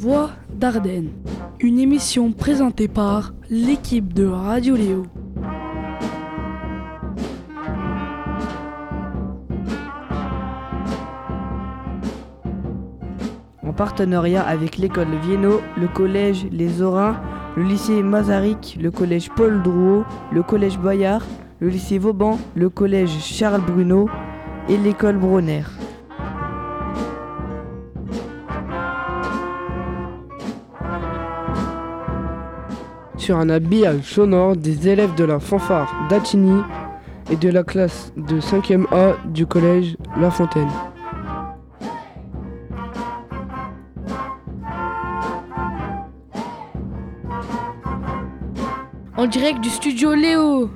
Voix d'Ardennes, une émission présentée par l'équipe de Radio Léo. En partenariat avec l'école Vienno, le collège Les Orins, le lycée Mazarik, le collège Paul Drouot, le collège Bayard, le lycée Vauban, le collège Charles Bruno et l'école Bronner. Sur un habillage sonore des élèves de la fanfare d'Attigny et de la classe de 5e A du collège La Fontaine. En direct du studio Léo.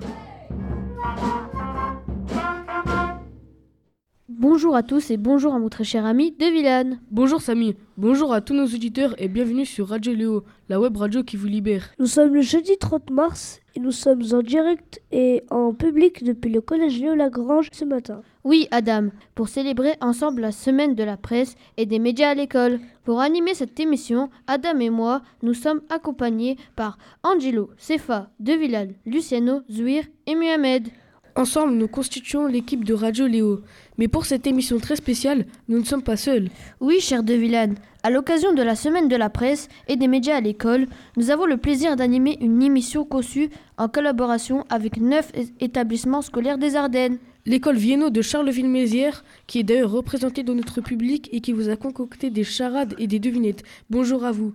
Bonjour à tous et bonjour à mon très cher ami de Villane. Bonjour Samy, bonjour à tous nos auditeurs et bienvenue sur Radio Léo, la web radio qui vous libère. Nous sommes le jeudi 30 mars et nous sommes en direct et en public depuis le collège Léo Lagrange ce matin. Oui, Adam, pour célébrer ensemble la semaine de la presse et des médias à l'école. Pour animer cette émission, Adam et moi, nous sommes accompagnés par Angelo, Sefa, De Villane, Luciano, Zouir et Mohamed. Ensemble, nous constituons l'équipe de Radio Léo. Mais pour cette émission très spéciale, nous ne sommes pas seuls. Oui, cher De Villane, à l'occasion de la semaine de la presse et des médias à l'école, nous avons le plaisir d'animer une émission conçue en collaboration avec neuf établissements scolaires des Ardennes. L'école Vienno de Charleville-Mézières, qui est d'ailleurs représentée dans notre public et qui vous a concocté des charades et des devinettes. Bonjour à vous.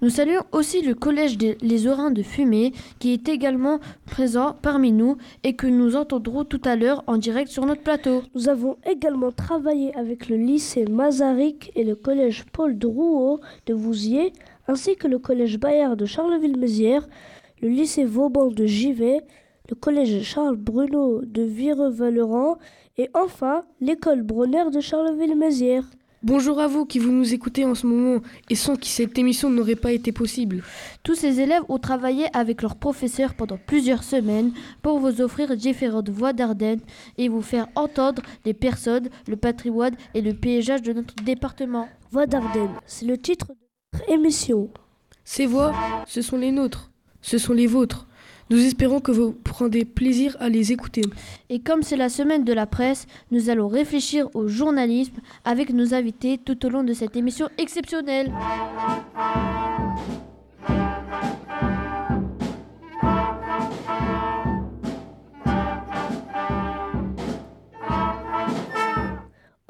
Nous saluons aussi le collège des Les Orins de Fumée, qui est également présent parmi nous et que nous entendrons tout à l'heure en direct sur notre plateau. Nous avons également travaillé avec le lycée Mazarik et le collège Paul Drouot de Vouziers, ainsi que le collège Bayard de Charleville-Mézières, le lycée Vauban de Givet, le collège Charles Bruno de Vireux-Valeran et enfin l'école Bronner de Charleville-Mézières. Bonjour à vous qui vous nous écoutez en ce moment et sans qui cette émission n'aurait pas été possible. Tous ces élèves ont travaillé avec leurs professeurs pendant plusieurs semaines pour vous offrir différentes voix d'Ardennes et vous faire entendre les personnes, le patrimoine et le paysage de notre département. Voix d'Ardennes, c'est le titre de notre émission. Ces voix, ce sont les nôtres, ce sont les vôtres. Nous espérons que vous prendrez plaisir à les écouter. Et comme c'est la semaine de la presse, nous allons réfléchir au journalisme avec nos invités tout au long de cette émission exceptionnelle.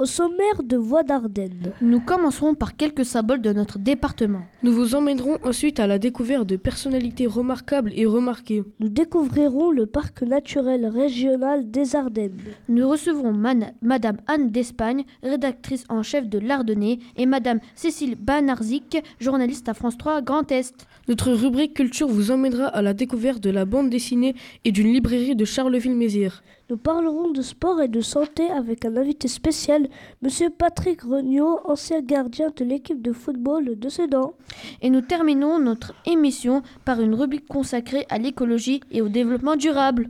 Au sommaire de Voix d'Ardennes. Nous commencerons par quelques symboles de notre département. Nous vous emmènerons ensuite à la découverte de personnalités remarquables et remarquées. Nous découvrirons le parc naturel régional des Ardennes. Nous recevrons Man- Madame Anne d'Espagne, rédactrice en chef de l'Ardennais, et Madame Cécile Banarzik, journaliste à France 3 Grand Est. Notre rubrique culture vous emmènera à la découverte de la bande dessinée et d'une librairie de Charleville-Mézières. Nous parlerons de sport et de santé avec un invité spécial, Monsieur Patrick Regnault, ancien gardien de l'équipe de football de Sedan. Et nous terminons notre émission par une rubrique consacrée à l'écologie et au développement durable.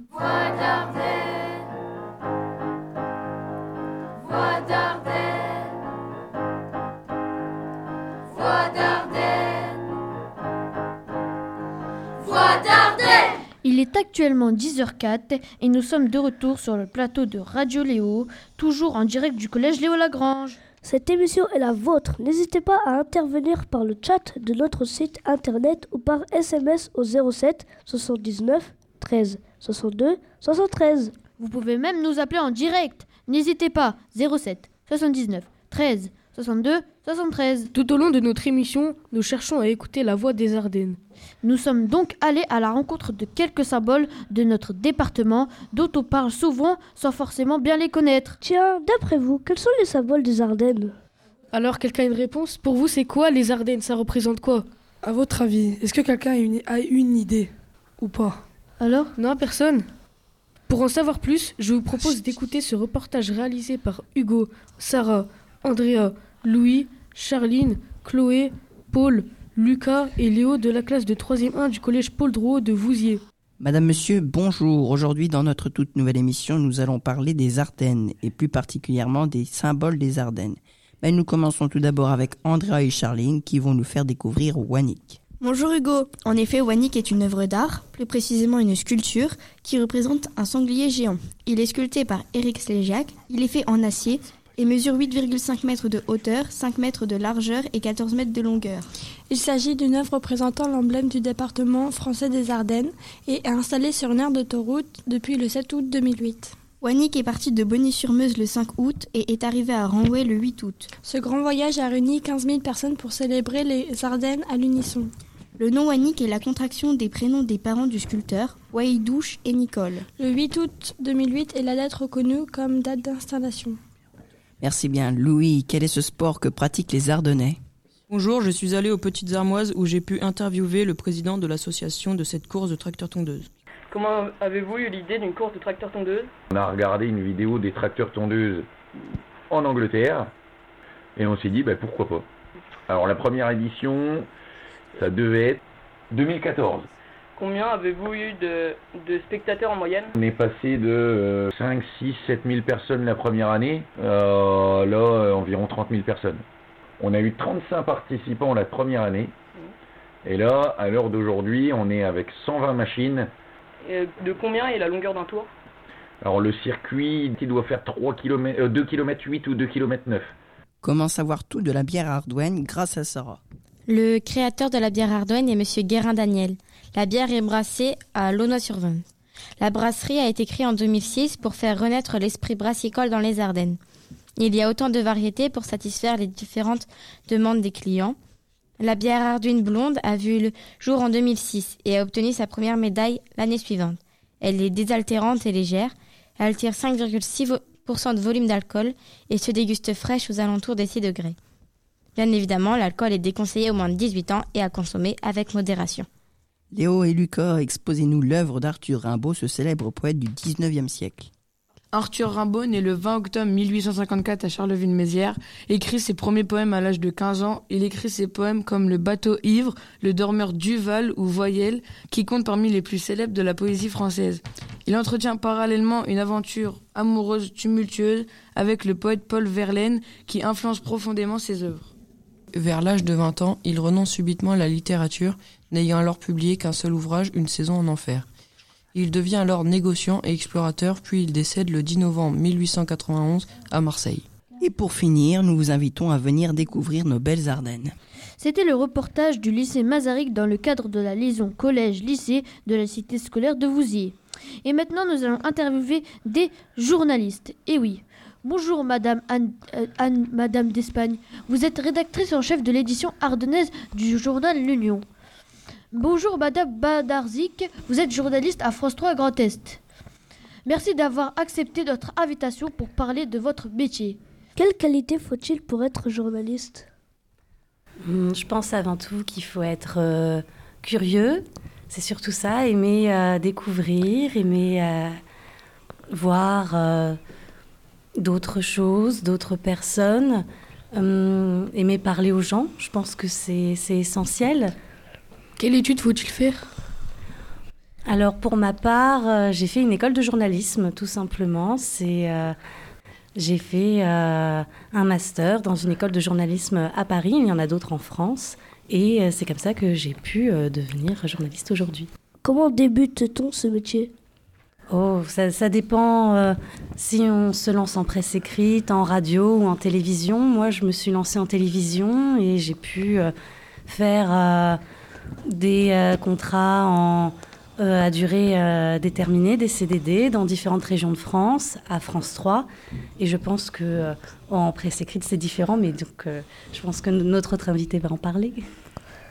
Il est actuellement 10h04 et nous sommes de retour sur le plateau de Radio Léo, toujours en direct du collège Léo Lagrange. Cette émission est la vôtre. N'hésitez pas à intervenir par le chat de notre site internet ou par SMS au 07 79 13 62 73. Vous pouvez même nous appeler en direct. N'hésitez pas, 07 79 13 62 73. Tout au long de notre émission, nous cherchons à écouter la voix des Ardennes. Nous sommes donc allés à la rencontre de quelques symboles de notre département dont on parle souvent sans forcément bien les connaître. Tiens, d'après vous, quels sont les symboles des Ardennes? Alors, quelqu'un a une réponse? Pour vous, c'est quoi les Ardennes? Ça représente quoi? À votre avis, est-ce que quelqu'un a une, a une idée? Ou pas? Alors? Non, personne. Pour en savoir plus, je vous propose d'écouter ce reportage réalisé par Hugo, Sarah, Andrea, Louis, Charline, Chloé, Paul, Lucas et Léo de la classe de 3e 1 du collège Paul Drouot de Vouziers. Madame, Monsieur, bonjour. Aujourd'hui, dans notre toute nouvelle émission, nous allons parler des Ardennes et plus particulièrement des symboles des Ardennes. Mais nous commençons tout d'abord avec Andrea et Charline qui vont nous faire découvrir Wanik. Bonjour Hugo. En effet, Wanik est une œuvre d'art, plus précisément une sculpture, qui représente un sanglier géant. Il est sculpté par Eric Slégiac. Il est fait en acier et mesure 8,5 mètres de hauteur, 5 mètres de largeur et 14 mètres de longueur. Il s'agit d'une œuvre représentant l'emblème du département français des Ardennes et est installée sur une aire d'autoroute depuis le 7 août 2008. Wanik est parti de Bonny-sur-Meuse le 5 août et est arrivé à Ranway le 8 août. Ce grand voyage a réuni 15 000 personnes pour célébrer les Ardennes à l'unisson. Le nom Wanik est la contraction des prénoms des parents du sculpteur, Waïdouche et Nicole. Le 8 août 2008 est la date reconnue comme date d'installation. Merci bien. Louis, quel est ce sport que pratiquent les Ardennais? Bonjour, je suis allé aux Petites Armoises où j'ai pu interviewer le président de l'association de cette course de tracteurs-tondeuses. Comment avez-vous eu l'idée d'une course de tracteurs-tondeuses On a regardé une vidéo des tracteurs-tondeuses en Angleterre et on s'est dit bah, pourquoi pas? Alors la première édition, ça devait être 2014. Combien avez-vous eu de, de, spectateurs en moyenne On est passé de 5, 6, 7 000 personnes la première année, euh, là euh, environ 30 000 personnes. On a eu 35 participants la première année. Et là, à l'heure d'aujourd'hui, on est avec 120 machines. Et de combien est la longueur d'un tour? Alors le circuit, il doit faire 3 km, euh, 2 km 8 ou 2 km 9. Comment savoir tout de la bière Ardouane grâce à Sarah Le créateur de la bière Ardouane est Monsieur Guérin Daniel. La bière est brassée à Launois-sur-Vence. La brasserie a été créée en 2006 pour faire renaître l'esprit brassicole dans les Ardennes. Il y a autant de variétés pour satisfaire les différentes demandes des clients. La bière Arduine blonde a vu le jour en 2006 et a obtenu sa première médaille l'année suivante. Elle est désaltérante et légère. Elle tire 5,6% de volume d'alcool et se déguste fraîche aux alentours des 6 degrés. Bien évidemment, l'alcool est déconseillé au moins de 18 ans et à consommer avec modération. Léo et Lucas, exposez-nous l'œuvre d'Arthur Rimbaud, ce célèbre poète du 19e siècle. Arthur Rimbaud, né le 20 octobre 1854 à Charleville-Mézières, écrit ses premiers poèmes à l'âge de 15 ans. Il écrit ses poèmes comme Le bateau ivre, Le dormeur Duval ou Voyelle, qui comptent parmi les plus célèbres de la poésie française. Il entretient parallèlement une aventure amoureuse tumultueuse avec le poète Paul Verlaine, qui influence profondément ses œuvres. Vers l'âge de 20 ans, il renonce subitement à la littérature, n'ayant alors publié qu'un seul ouvrage, Une saison en enfer. Il devient alors négociant et explorateur, puis il décède le 10 novembre 1891 à Marseille. Et pour finir, nous vous invitons à venir découvrir nos belles Ardennes. C'était le reportage du lycée Mazaric dans le cadre de la liaison collège-lycée de la cité scolaire de Vouziers. Et maintenant, nous allons interviewer des journalistes. Et oui, bonjour Madame Anne, euh, Anne Madame d'Espagne. Vous êtes rédactrice en chef de l'édition ardennaise du journal L'Union. Bonjour Madame Badarzik, vous êtes journaliste à France 3 Grand Est. Merci d'avoir accepté notre invitation pour parler de votre métier. Quelle qualité faut-il pour être journaliste? Hum, Je pense avant tout qu'il faut être euh, curieux, c'est surtout ça, aimer euh, découvrir, aimer euh, voir euh, d'autres choses, d'autres personnes, hum, aimer parler aux gens. Je pense que c'est c'est essentiel. Quelle étude faut-il faire? Alors pour ma part, euh, j'ai fait une école de journalisme, tout simplement. C'est euh, j'ai fait euh, un master dans une école de journalisme à Paris. Il y en a d'autres en France, et c'est comme ça que j'ai pu devenir journaliste aujourd'hui. Comment débute-t-on ce métier? Oh, ça, ça dépend euh, si on se lance en presse écrite, en radio ou en télévision. Moi, je me suis lancée en télévision et j'ai pu euh, faire des euh, contrats euh, à durée euh, déterminée, des CDD, dans différentes régions de France, à France 3. Et je pense que en presse écrite, c'est différent, mais donc je pense que notre autre invité va en parler.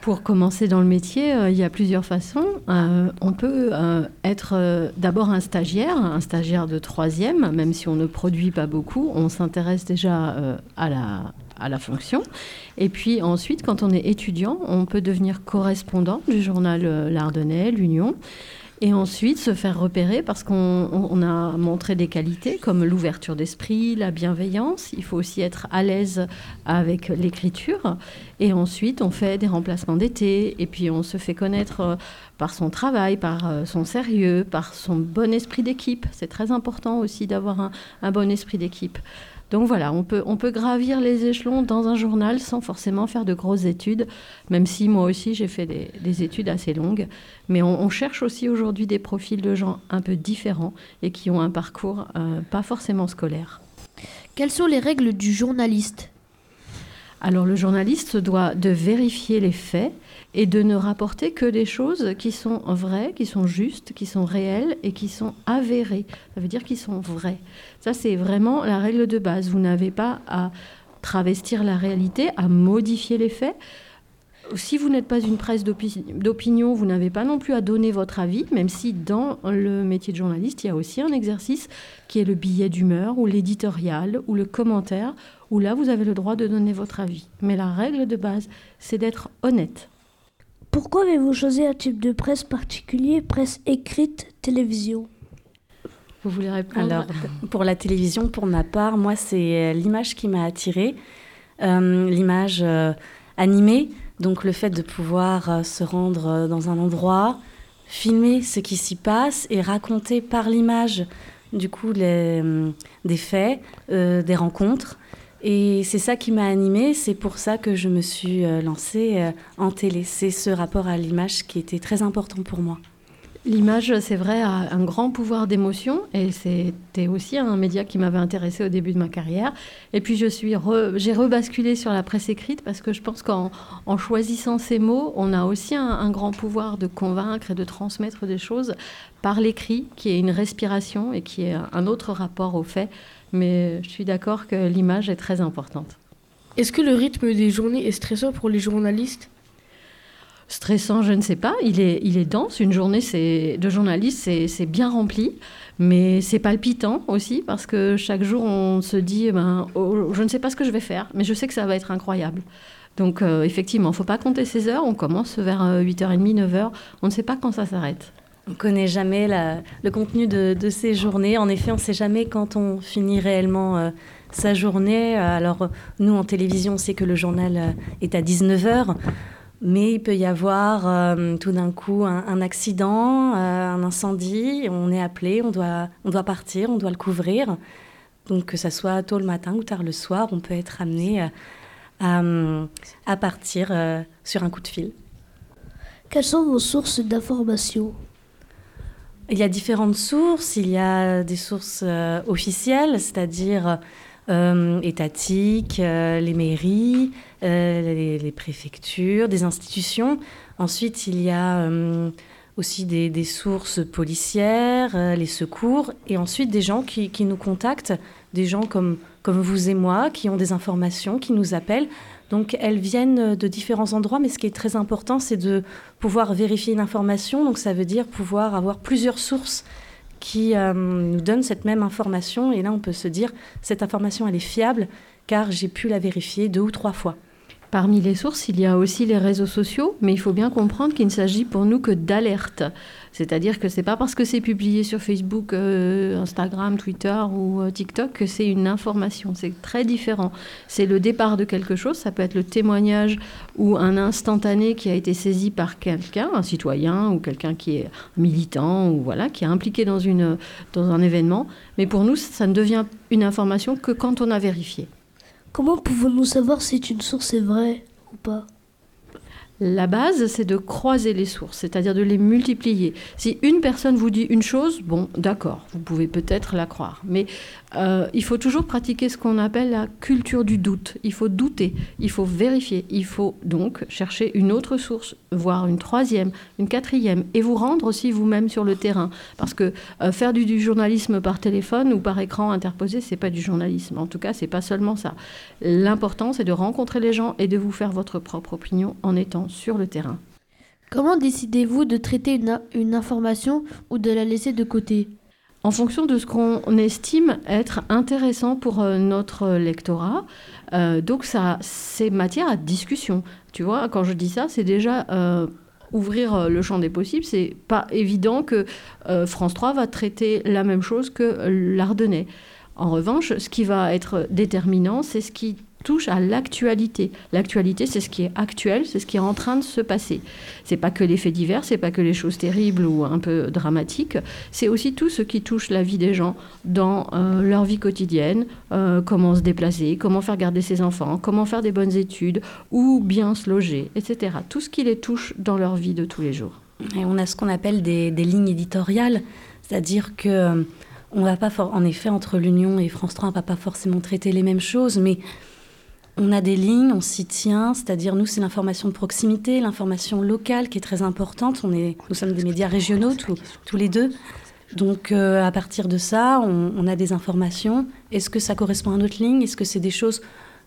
Pour commencer dans le métier, il y a plusieurs façons. On peut être d'abord un stagiaire, un stagiaire de troisième, même si on ne produit pas beaucoup, on s'intéresse déjà à, la, à la fonction. Et puis ensuite, quand on est étudiant, on peut devenir correspondant du journal euh, L'Ardennais, l'Union. Et ensuite se faire repérer parce qu'on on- on a montré des qualités comme l'ouverture d'esprit, la bienveillance. Il faut aussi être à l'aise avec l'écriture. Et ensuite, on fait des remplacements d'été. Et puis, on se fait connaître euh, par son travail, par euh, son sérieux, par son bon esprit d'équipe. C'est très important aussi d'avoir un bon esprit d'équipe. Donc voilà, on peut, on peut gravir les échelons dans un journal sans forcément faire de grosses études, même si moi aussi j'ai fait des, des, études assez longues. Mais on, on cherche aussi aujourd'hui des profils de gens un peu différents et qui ont un parcours euh, pas forcément scolaire. Quelles sont les règles du journaliste? Alors le journaliste doit de vérifier les faits et de ne rapporter que des choses qui sont vraies, qui sont justes, qui sont réelles et qui sont avérées. Ça veut dire qu'ils sont vrais. Ça, c'est vraiment la règle de base. Vous n'avez pas à travestir la réalité, à modifier les faits. Si vous n'êtes pas une presse d'opinion, vous n'avez pas non plus à donner votre avis, même si dans le métier de journaliste, il y a aussi un exercice qui est le billet d'humeur ou l'éditorial ou le commentaire où là, vous avez le droit de donner votre avis. Mais la règle de base, c'est d'être honnête. Pourquoi avez-vous choisi un type de presse particulier, presse écrite, télévision? Vous voulez répondre? Alors, pour la télévision, pour ma part, moi, c'est euh, l'image qui m'a attirée, euh, l'image euh, animée, donc le fait de pouvoir euh, se rendre euh, dans un endroit, filmer ce qui s'y passe et raconter par l'image, du coup, les, des faits, des rencontres. Et c'est ça qui m'a animée, c'est pour ça que je me suis euh, lancée euh, en télé. C'est ce rapport à l'image qui était très important pour moi. L'image, c'est vrai, a un grand pouvoir d'émotion et c'était aussi un média qui m'avait intéressé au début de ma carrière. Et puis je suis j'ai rebasculé sur la presse écrite parce que je pense qu'en en choisissant ces mots, on a aussi un, un, grand pouvoir de convaincre et de transmettre des choses par l'écrit, qui est une respiration et qui est un autre rapport aux faits mais je suis d'accord que l'image est très importante. Est-ce que le rythme des journées est stressant pour les journalistes? Stressant, je ne sais pas. Il est, il est dense. Une journée de journaliste, c'est bien rempli. Mais c'est palpitant aussi parce que chaque jour, on se dit ben, oh, je ne sais pas ce que je vais faire, mais je sais que ça va être incroyable. Donc, euh, effectivement, il ne faut pas compter ses heures. On commence vers 8h30, euh, 9h. On ne sait pas quand ça s'arrête. On ne connaît jamais le contenu de, ces journées. En effet, on ne sait jamais quand on finit réellement euh, sa journée. Alors, nous, en télévision, on sait que le journal euh, est à 19h. Mais il peut y avoir euh, tout d'un coup un, accident, un incendie. On est appelé, on doit, on doit partir, on doit le couvrir. Donc, que ce soit tôt le matin ou tard le soir, on peut être amené à, à partir sur un coup de fil. Quelles sont vos sources d'information il y a différentes sources. Il y a des sources euh, officielles, c'est-à-dire euh, étatiques, euh, les mairies, les, préfectures, des institutions. Ensuite, il y a aussi des, sources policières, les secours, et ensuite des gens qui, qui, nous contactent, des gens comme, comme vous et moi, qui ont des informations, qui nous appellent. Donc elles viennent de différents endroits, mais ce qui est très important, c'est de pouvoir vérifier une information. Donc ça veut dire pouvoir avoir plusieurs sources qui euh, nous donnent cette même information. Et là, on peut se dire, cette information, elle est fiable, car j'ai pu la vérifier deux ou trois fois. Parmi les sources, il y a aussi les réseaux sociaux, mais il faut bien comprendre qu'il ne s'agit pour nous que d'alertes. C'est-à-dire que c'est pas parce que c'est publié sur Facebook, euh, Instagram, Twitter ou euh, TikTok que c'est une information. C'est très différent. C'est le départ de quelque chose. Ça peut être le témoignage ou un instantané qui a été saisi par quelqu'un, un citoyen ou quelqu'un qui est militant ou voilà, qui est impliqué dans, dans un événement. Mais pour nous, ça ne devient une information que quand on a vérifié. Comment pouvons-nous savoir si une source est vraie ou pas? La base, c'est de croiser les sources, c'est-à-dire de les multiplier. Si une personne vous dit une chose, bon, d'accord, vous pouvez peut-être la croire. Mais euh, il faut toujours pratiquer ce qu'on appelle la culture du doute. Il faut douter, il faut vérifier, il faut donc chercher une autre source, voire une troisième, une quatrième, et vous rendre aussi vous-même sur le terrain. Parce que euh, faire du, du, journalisme par téléphone ou par écran interposé, c'est pas du journalisme. En tout cas, c'est pas seulement ça. L'important, c'est de rencontrer les gens et de vous faire votre propre opinion en étant sur le terrain. Comment décidez-vous de traiter une, information ou de la laisser de côté? En fonction de ce qu'on estime être intéressant pour euh, notre lectorat. Euh, donc ça, c'est matière à discussion. Tu vois, quand je dis ça, c'est déjà euh, ouvrir le champ des possibles. C'est pas évident que France 3 va traiter la même chose que l'Ardennais. En revanche, ce qui va être déterminant, c'est ce qui touche à l'actualité. L'actualité, c'est ce qui est actuel, c'est ce qui est en train de se passer. C'est pas que les faits divers, c'est pas que les choses terribles ou un peu dramatiques, c'est aussi tout ce qui touche la vie des gens dans euh, leur vie quotidienne, euh, comment se déplacer, comment faire garder ses enfants, comment faire des bonnes études, ou bien se loger, etc. Tout ce qui les touche dans leur vie de tous les jours. Et on a ce qu'on appelle des, lignes éditoriales, c'est-à-dire que euh, on va pas en effet entre l'Union et France 3, on va pas forcément traiter les mêmes choses, mais on a des lignes, on s'y tient, c'est-à-dire nous c'est l'information de proximité, l'information locale qui est très importante. On est, nous sommes des médias régionaux tous, tous les deux, donc euh, à partir de ça, on, on a des informations. Est-ce que ça correspond à notre ligne? Est-ce que c'est des choses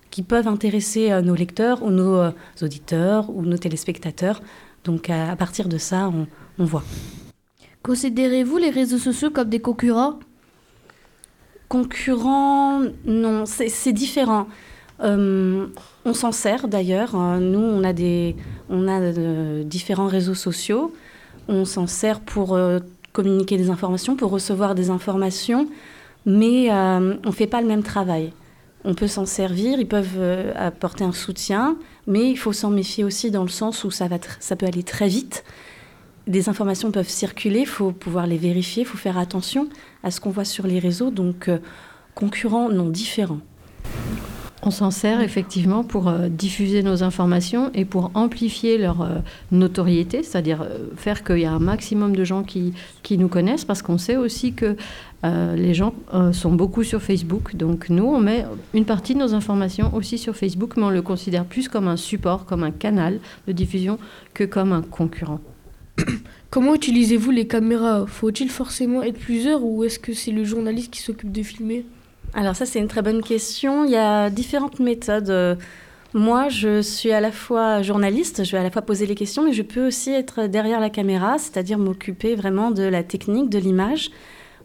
qui peuvent intéresser euh, nos lecteurs ou nos euh, auditeurs ou nos téléspectateurs? Donc à, à partir de ça, on, on voit. Considérez-vous les réseaux sociaux comme des concurrents? Concurrents, non, c'est c'est différent. Euh, on s'en sert d'ailleurs. Euh, Nous, on a, des, on a euh, différents réseaux sociaux. On s'en sert pour euh, communiquer des informations, pour recevoir des informations, mais on ne fait pas le même travail. On peut s'en servir, ils peuvent apporter un soutien, mais il faut s'en méfier aussi dans le sens où ça, va ça peut aller très vite. Des informations peuvent circuler, il faut pouvoir les vérifier, il faut faire attention à ce qu'on voit sur les réseaux. Donc, concurrents, non, différents. On s'en sert effectivement pour euh, diffuser nos informations et pour amplifier leur euh, notoriété, c'est-à-dire euh, faire qu'il y a un maximum de gens qui, qui nous connaissent, parce qu'on sait aussi que les gens sont beaucoup sur Facebook. Donc nous, on met une partie de nos informations aussi sur Facebook, mais on le considère plus comme un support, comme un canal de diffusion que comme un concurrent. Comment utilisez-vous les caméras? Faut-il forcément être plusieurs ou est-ce que c'est le journaliste qui s'occupe de filmer? Alors ça, c'est une très bonne question. Il y a différentes méthodes. Moi, je suis à la fois journaliste, je vais à la fois poser les questions, mais je peux aussi être derrière la caméra, c'est-à-dire m'occuper vraiment de la technique, de l'image.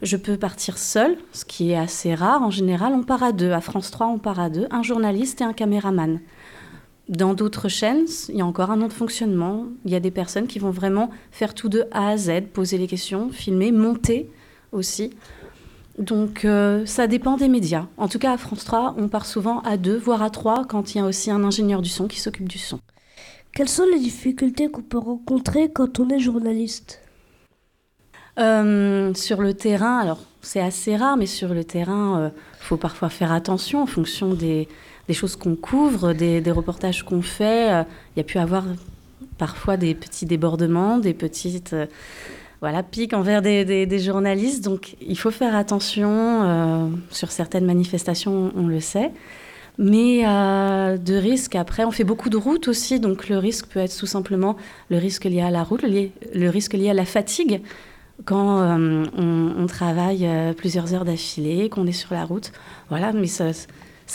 Je peux partir seule, ce qui est assez rare. En général, on part à deux. À France 3, on part à deux, un journaliste et un caméraman. Dans d'autres chaînes, il y a encore un autre fonctionnement. Il y a des personnes qui vont vraiment faire tout de A à Z, poser les questions, filmer, monter aussi. Donc euh, ça dépend des médias. En tout cas, à France 3, on part souvent à deux, voire à trois, quand il y a aussi un ingénieur du son qui s'occupe du son. Quelles sont les difficultés qu'on peut rencontrer quand on est journaliste? Euh, sur le terrain, alors c'est assez rare, mais sur le terrain, il faut parfois faire attention en fonction des, des choses qu'on couvre, des, des reportages qu'on fait. Euh, Il y a pu avoir parfois des petits débordements, des petites euh, voilà, piques envers des, journalistes. Donc il faut faire attention euh, sur certaines manifestations, on le sait. Mais euh, de risques, après, on fait beaucoup de routes aussi, donc le risque peut être tout simplement le risque lié à la route, le, risque lié à la fatigue quand euh, on, travaille plusieurs heures d'affilée, qu'on est sur la route. Voilà, mais ça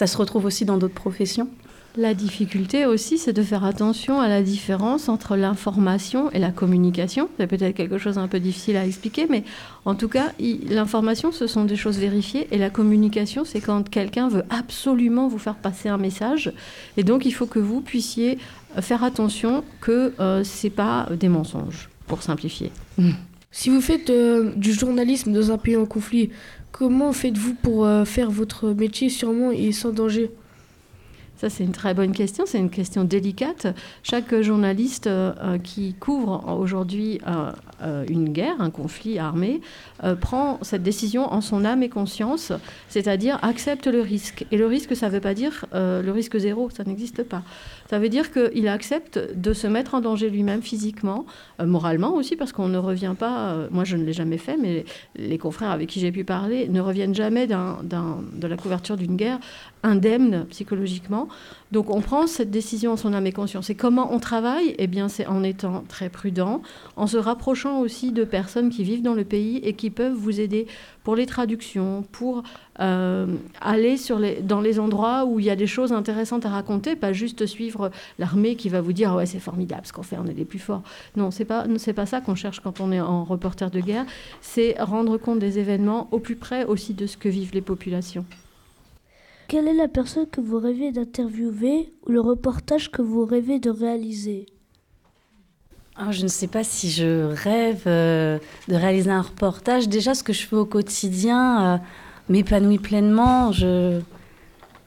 se retrouve aussi dans d'autres professions. La difficulté aussi, c'est de faire attention à la différence entre l'information et la communication. C'est peut-être quelque chose un peu difficile à expliquer, mais en tout cas, l'information, ce sont des choses vérifiées, et la communication, c'est quand quelqu'un veut absolument vous faire passer un message, et donc il faut que vous puissiez euh, faire attention que euh, c'est pas des mensonges, pour simplifier. Si vous faites euh, du journalisme dans un pays en conflit, comment faites-vous pour euh, faire votre métier? Sûrement et sans danger Ça, c'est une très bonne question. C'est une question délicate. Chaque journaliste euh, euh, qui couvre aujourd'hui euh, une guerre, un conflit armé, prend cette décision en son âme et conscience, c'est-à-dire accepte le risque. Et le risque, ça ne veut pas dire le risque zéro, ça n'existe pas. Ça veut dire qu'il accepte de se mettre en danger lui-même physiquement, moralement aussi, parce qu'on ne revient pas, moi je ne l'ai jamais fait, mais les confrères avec qui j'ai pu parler ne reviennent jamais de la couverture d'une guerre indemne psychologiquement. Donc on prend cette décision en son âme et conscience. Et comment on travaille? Eh bien c'est en étant très prudent, en se rapprochant aussi de personnes qui vivent dans le pays et qui peuvent vous aider pour les traductions, pour euh, aller dans les endroits où il y a des choses intéressantes à raconter, pas juste suivre l'armée qui va vous dire ouais c'est formidable ce qu'on fait, on est les plus forts. Non, c'est pas pas ça qu'on cherche quand on est en reporter de guerre. C'est rendre compte des événements au plus près aussi de ce que vivent les populations. Quelle est la personne que vous rêvez d'interviewer ou le reportage que vous rêvez de réaliser? Alors, je ne sais pas si je rêve euh, de réaliser un reportage. Déjà, ce que je fais au quotidien euh, m'épanouit pleinement. Je...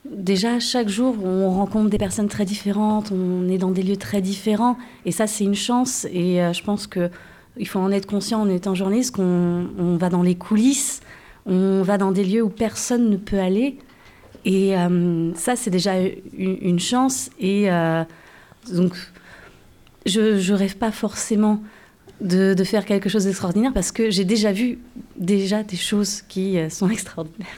déjà, chaque jour, on rencontre des personnes très différentes, on est dans des lieux très différents. Et ça, c'est une chance. Et euh, je pense qu'il faut en être conscient en étant journaliste qu'on on va dans les coulisses, on va dans des lieux où personne ne peut aller. Et euh, ça, c'est déjà une, chance. Et euh, donc, je ne rêve pas forcément de, faire quelque chose d'extraordinaire parce que j'ai déjà vu déjà des choses qui euh, sont extraordinaires.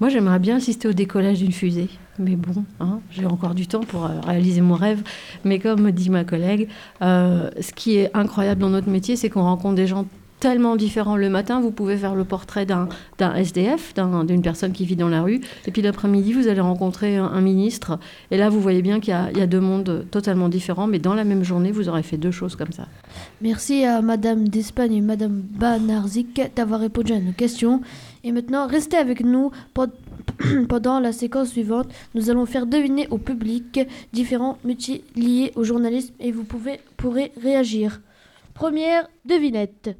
Moi, j'aimerais bien assister au décollage d'une fusée. Mais bon, hein, j'ai encore du temps pour réaliser mon rêve. Mais comme dit ma collègue, ce qui est incroyable dans notre métier, c'est qu'on rencontre des gens tellement différents. Le matin, vous pouvez faire le portrait d'un SDF, d'un- d'une personne qui vit dans la rue. Et puis l'après-midi, vous allez rencontrer un, ministre. Et là, vous voyez bien qu'il y, a- deux mondes totalement différents. Mais dans la même journée, vous aurez fait deux choses comme ça. Merci à Madame d'Espagne et Madame Banarzik d'avoir répondu à nos questions. Et maintenant, restez avec nous pen- pendant la séquence suivante. Nous allons faire deviner au public différents métiers liés au journalisme et vous pouvez, pourrez réagir. Première devinette.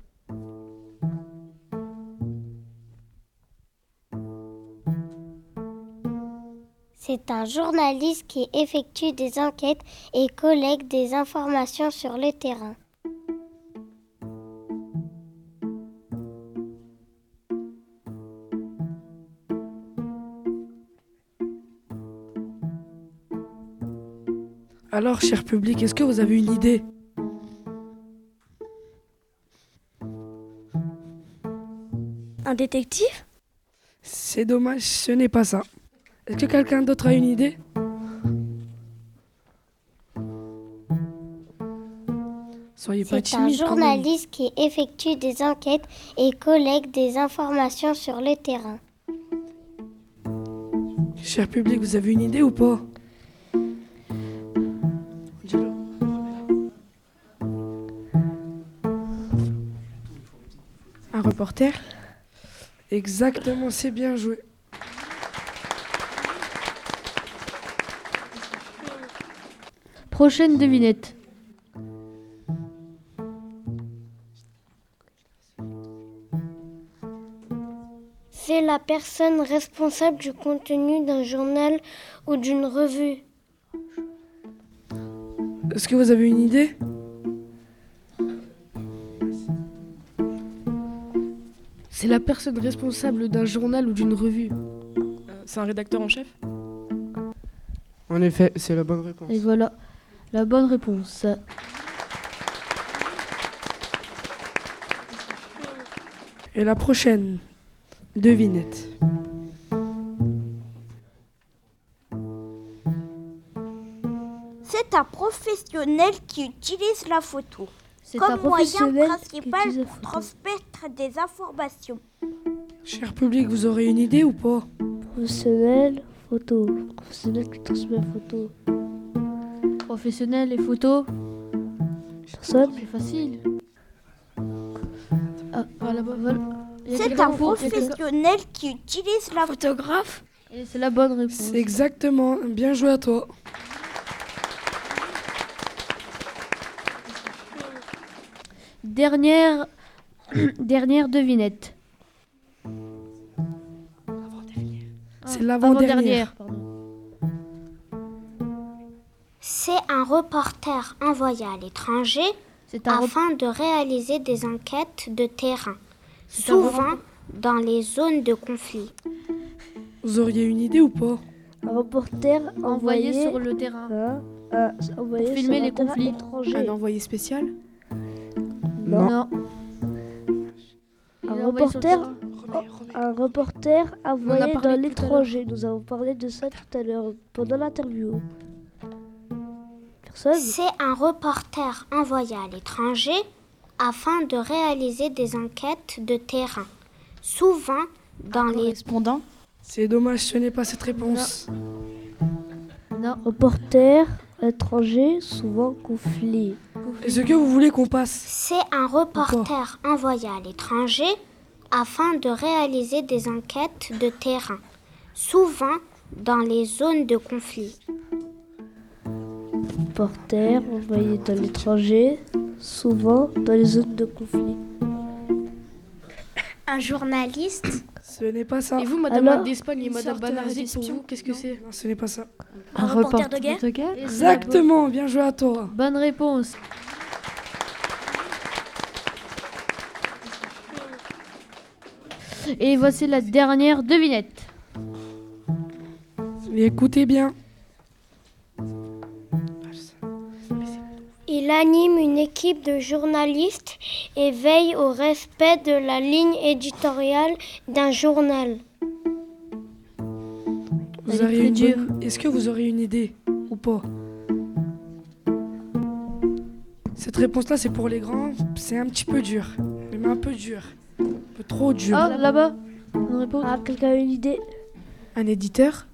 C'est un journaliste qui effectue des enquêtes et collecte des informations sur le terrain. Alors, cher public, est-ce que vous avez une idée? Un détective? C'est dommage, ce n'est pas ça. Est-ce que quelqu'un d'autre a une idée? Soyez pas C'est un timide quand même. journaliste qui effectue des enquêtes et collecte des informations sur le terrain. Cher public, vous avez une idée ou pas? Un reporter? Exactement, c'est bien joué. Prochaine devinette. C'est la personne responsable du contenu d'un journal ou d'une revue. Est-ce que vous avez une idée? C'est la personne responsable d'un journal ou d'une revue. C'est un rédacteur en chef? En effet, c'est la bonne réponse. Et voilà la bonne réponse. Et la prochaine devinette. C'est un professionnel qui utilise la photo comme moyen principal pour transmettre des informations. Cher public, vous aurez une idée ou pas? Professionnel, photo. Professionnel qui transmet la photo. Professionnel et photo. Personne C'est facile. Ah, voilà. C'est un professionnel qui utilise la photographe. Et c'est la bonne réponse. C'est exactement. Bien joué à toi. Dernière, dernière devinette. C'est l'avant-dernière. C'est un reporter envoyé à l'étranger afin de réaliser des enquêtes de terrain, souvent dans les zones de conflit. Vous auriez une idée ou pas? Un reporter Envoyé envoyé, sur le terrain. un- envoyé Pour filmer sur les conflits. Un envoyé spécial? Non. Non. Un reporter, un reporter envoyé dans l'étranger. Nous avons parlé de ça tout à l'heure pendant l'interview. Personne C'est un reporter envoyé à l'étranger afin de réaliser des enquêtes de terrain, souvent dans les Correspondant C'est dommage, ce n'est pas cette réponse. Non. Reporter étranger, souvent conflit. Est-ce que vous voulez qu'on passe C'est un reporter envoyé à l'étranger afin de réaliser des enquêtes de terrain, souvent dans les zones de conflit. Reporter envoyé dans l'étranger, souvent dans les zones de conflit. Un journaliste Ce n'est pas ça. Et vous, Madame Alors d'Espagne et Madame sorte, euh, Banarzi, pour vous, qu'est-ce que c'est Non, ce n'est pas ça. Un reporter de guerre Exactement, bien joué à toi. Bonne réponse. Et voici la dernière devinette. Écoutez bien. Il anime une équipe de journalistes et veille au respect de la ligne éditoriale d'un journal. Vous une bonne- Est-ce que vous aurez une idée ou pas? Cette réponse-là, c'est pour les grands. C'est un petit peu dur. Même un peu dur. Un peu trop dur. Ah, là-bas. Réponse. Ah, quelqu'un a une idée? Un éditeur?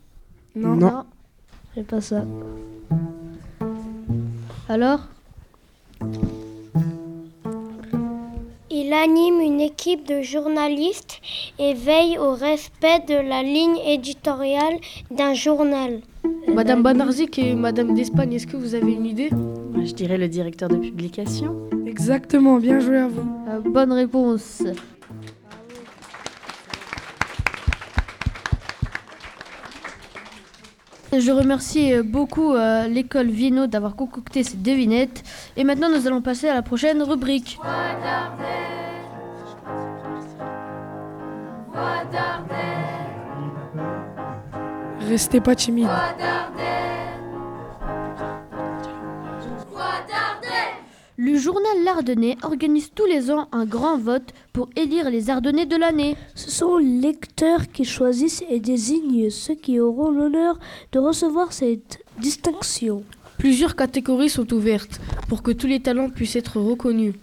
Non. Non. C'est pas ça. Alors? Il anime une équipe de journalistes et veille au respect de la ligne éditoriale d'un journal. Madame Banarzik et Madame d'Espagne, est-ce que vous avez une idée? Je dirais le directeur de publication. Exactement, bien joué à vous. Euh, Bonne réponse. Je remercie euh, beaucoup euh, l'école Vieno d'avoir concocté ces devinettes. Et maintenant, nous allons passer à la prochaine rubrique. Restez pas timide. Le journal L'Ardennais organise tous les ans un grand vote pour élire les Ardennais de l'année. Ce sont les lecteurs qui choisissent et désignent ceux qui auront l'honneur de recevoir cette distinction. Plusieurs catégories sont ouvertes pour que tous les talents puissent être reconnus.